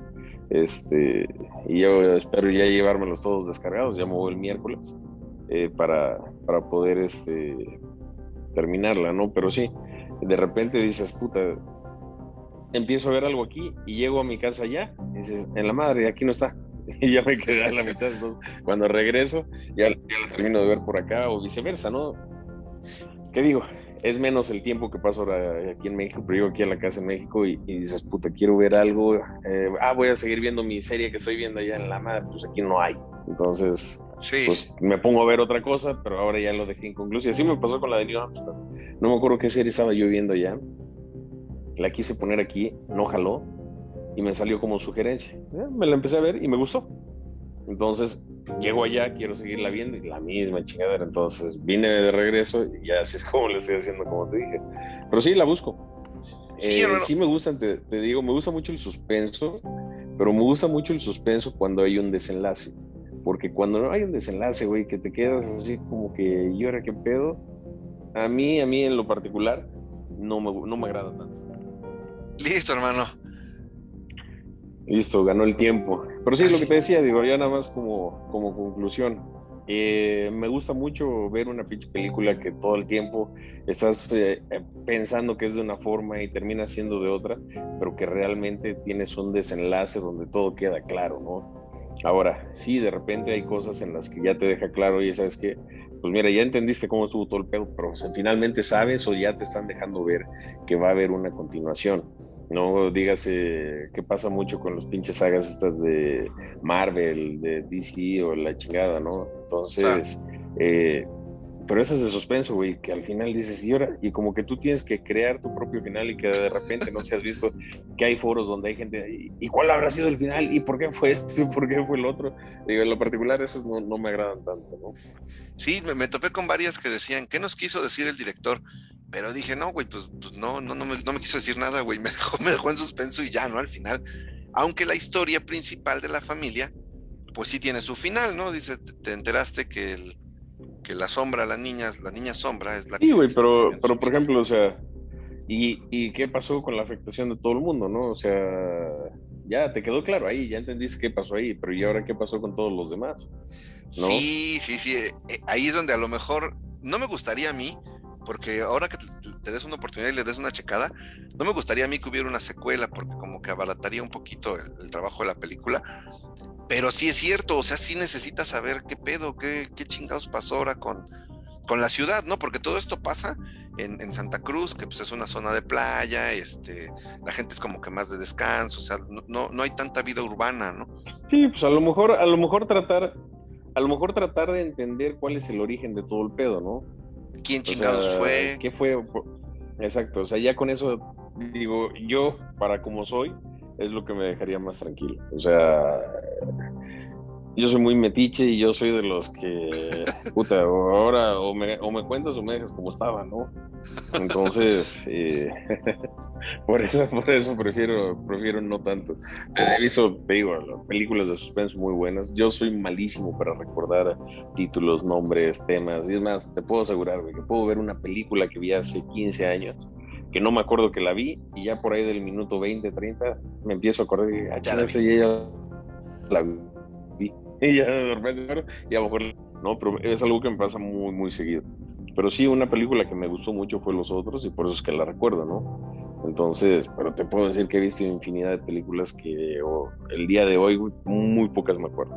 Este, y yo espero ya llevármelos todos descargados. Ya me voy el miércoles eh, para, para poder este, terminarla, ¿no? Pero sí, de repente dices, puta, empiezo a ver algo aquí y llego a mi casa ya. Y dices, en la madre, aquí no está. y ya me quedé a la mitad. cuando regreso, ya, ya lo termino de ver por acá o viceversa, ¿no? ¿Qué digo? Es menos el tiempo que paso ahora aquí en México, pero yo aquí a la casa en México y, dices, puta, quiero ver algo. Eh, ah, voy a seguir viendo mi serie que estoy viendo allá en la madre, pues aquí no hay. Entonces, pues me pongo a ver otra cosa, pero ahora ya lo dejé inconcluso. Y así me pasó con la de New Amsterdam. No me acuerdo qué serie estaba yo viendo ya. La quise poner aquí, no jaló y me salió como sugerencia. Eh, me la empecé a ver y me gustó. Entonces, llego allá, quiero seguirla viendo y la misma chingadera. Entonces, vine de regreso y así es como le estoy haciendo, como te dije. Pero sí, la busco. Sí, eh, me gusta, te, te, digo, me gusta mucho el suspenso, pero me gusta mucho el suspenso cuando hay un desenlace. Porque cuando no hay un desenlace, güey, que te quedas así como que, ¿y ahora qué pedo? A mí, a mí en lo particular, no me, no me agrada tanto. Listo, hermano. Listo, ganó el tiempo. Pero sí, lo que te decía, digo, ya nada más como, como conclusión. Eh, me gusta mucho ver una pinche película que todo el tiempo estás eh, pensando que es de una forma y termina siendo de otra, pero que realmente tienes un desenlace donde todo queda claro, ¿no? Ahora, sí, de repente hay cosas en las que ya te deja claro y sabes que, pues mira, ya entendiste cómo estuvo todo el pedo, pero finalmente sabes o ya te están dejando ver que va a haber una continuación. No dígase que pasa mucho con los pinches sagas estas de Marvel, de DC o la chingada, ¿no? Entonces, eh, pero esas de suspenso, güey, que al final dices, y ahora, y como que tú tienes que crear tu propio final y que de repente no se has visto que hay foros donde hay gente, ¿y cuál habrá sido el final? ¿Y por qué fue este? ¿Por qué fue el otro? Digo, en lo particular, esas no, no me agradan tanto, ¿no? Sí, me, topé con varias que decían, ¿qué nos quiso decir el director? Pero dije, no, güey, pues, pues no, no, no me, no me quiso decir nada, güey, me dejó, me dejó en suspenso y ya, ¿no? Al final, aunque la historia principal de la familia, pues sí tiene su final, ¿no? Dice, te enteraste que el que la sombra, la niña, la niña sombra es la sí, güey, pero, pero por ejemplo, o sea, ¿y, ¿y qué pasó con la afectación de todo el mundo, no? O sea, ya te quedó claro ahí, ya entendiste qué pasó ahí, pero ¿y ahora qué pasó con todos los demás? Sí, sí, sí, eh, eh, ahí es donde a lo mejor no me gustaría a mí, porque ahora que te, des una oportunidad y le des una checada, no me gustaría a mí que hubiera una secuela, porque como que abarataría un poquito el trabajo de la película, pero sí es cierto, o sea, sí necesitas saber qué pedo, qué, qué chingados pasó ahora con, con la ciudad, ¿no? Porque todo esto pasa en, Santa Cruz, que pues es una zona de playa, este, la gente es como que más de descanso, o sea, no, no hay tanta vida urbana, ¿no? Sí, pues a lo mejor, a lo mejor tratar, a lo mejor tratar de entender cuál es el origen de todo el pedo, ¿no? ¿Quién chingados fue? ¿Qué fue? Exacto, o sea, ya con eso digo, yo, para como soy, es lo que me dejaría más tranquilo. O sea, yo soy muy metiche y yo soy de los que, puta, ahora o me, o me cuentas o me dejas como estaba, ¿no? Entonces, eh, por, eso, por eso prefiero, prefiero no tanto. He visto, te digo, películas de suspenso muy buenas. Yo soy malísimo para recordar títulos, nombres, temas. Y es más, te puedo asegurar, que puedo ver una película que vi hace 15 años que no me acuerdo que la vi y ya por ahí del minuto 20, 30 me empiezo a acordar y, ah, ya la vi. y ya de repente y a lo mejor no, pero es algo que me pasa muy, muy seguido. Pero sí, una película que me gustó mucho fue Los Otros y por eso es que la recuerdo, ¿no? Entonces, pero te puedo decir que he visto infinidad de películas que el día de hoy muy pocas me acuerdo.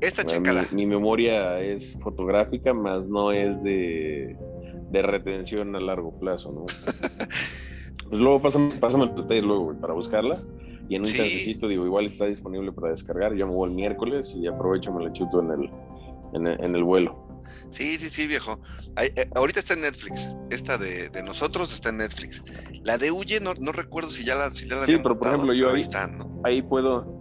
Esta mi, mi memoria es fotográfica, más no es de de retención a largo plazo, ¿no? pues luego pásame, pásame el detalle luego, para buscarla. Y en un sí. digo, igual está disponible para descargar. Yo me voy el miércoles y aprovecho, me la chuto en el, en el, vuelo. Sí, sí, sí, viejo. Eh, ahorita está en Netflix. Esta de, nosotros está en Netflix. La de Huye, no, no recuerdo si ya la, si ya Sí, pero por ejemplo, yo ahí, ahí puedo.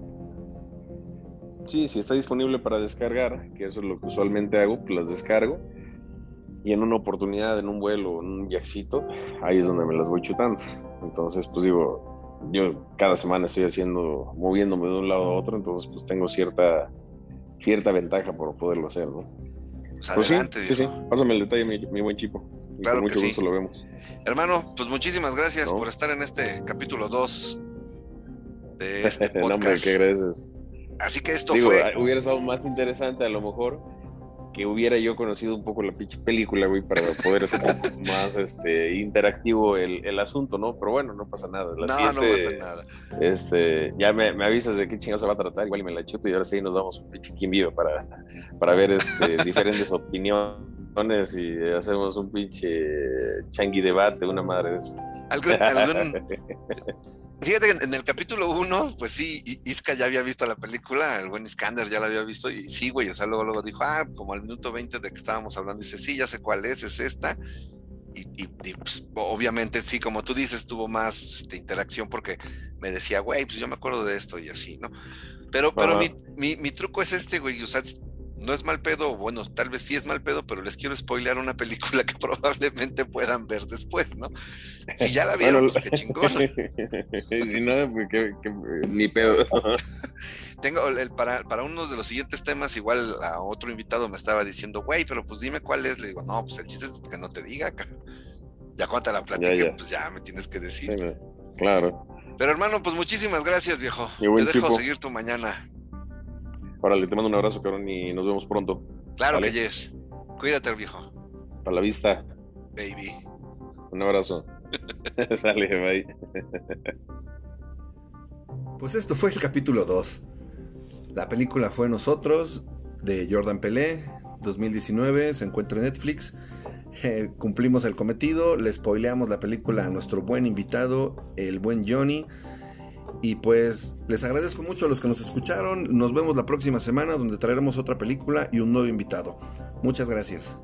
Sí, si está disponible para descargar, que eso es lo que usualmente hago, pues las descargo y en una oportunidad, en un vuelo, en un viajecito, ahí es donde me las voy chutando. Entonces, pues digo, yo cada semana estoy haciendo, moviéndome de un lado a otro, entonces pues tengo cierta, cierta ventaja por poderlo hacer, ¿no? Pues, pues adelante, sí, sí, pásame el detalle, mi, buen chico. Claro con mucho que gusto lo vemos. Hermano, pues muchísimas gracias por estar en este capítulo 2 de este podcast. no, qué gracias. Así que esto fue... Hubiera estado más interesante a lo mejor que hubiera yo conocido un poco la pinche película, güey, para poder hacer un poco más este, interactivo el, el, asunto, ¿no? Pero bueno, no pasa nada. no, no pasa nada. Este, ya me, me, avisas de qué chingados se va a tratar, igual y me la chuto y ahora sí nos damos un pinche vivo para, para ver este, diferentes opiniones y hacemos un pinche changui debate, una madre de ¿Algún, algún, Fíjate que en el capítulo 1, pues sí, Iska ya había visto la película, el buen Iskander ya la había visto, y sí, güey, o sea, luego, luego dijo, ah, como al minuto 20 de que estábamos hablando, dice, sí, ya sé cuál es, es esta. Y, pues, obviamente, sí, como tú dices, tuvo más este, interacción porque me decía, güey, pues yo me acuerdo de esto y así, ¿no? Pero, pero mi, mi, mi, truco es este, güey. O sea, no es mal pedo, bueno, tal vez sí es mal pedo, pero les quiero spoilear una película que probablemente puedan ver después, ¿no? Si ya la vieron, pues qué chingón. si no, pues ni pedo. Tengo el, para, para uno de los siguientes temas, igual a otro invitado me estaba diciendo, güey, pero pues dime cuál es. Le digo, no, pues el chiste es que no te diga, Ya cuando te la platique, pues ya me tienes que decir. claro. Pero hermano, pues muchísimas gracias, viejo. Te dejo seguir tu mañana. Órale, te mando un abrazo, cabrón, y nos vemos pronto. Claro que yes. Cuídate, viejo. Para la vista. Baby. Un abrazo. Sale, bye. Pues esto fue el capítulo 2. La película fue Nosotros, de Jordan Pelé, 2019, se encuentra en Netflix. Eh, cumplimos el cometido, le spoileamos la película a nuestro buen invitado, el buen Johnny. Y pues les agradezco mucho a los que nos escucharon. Nos vemos la próxima semana donde traeremos otra película y un nuevo invitado. Muchas gracias.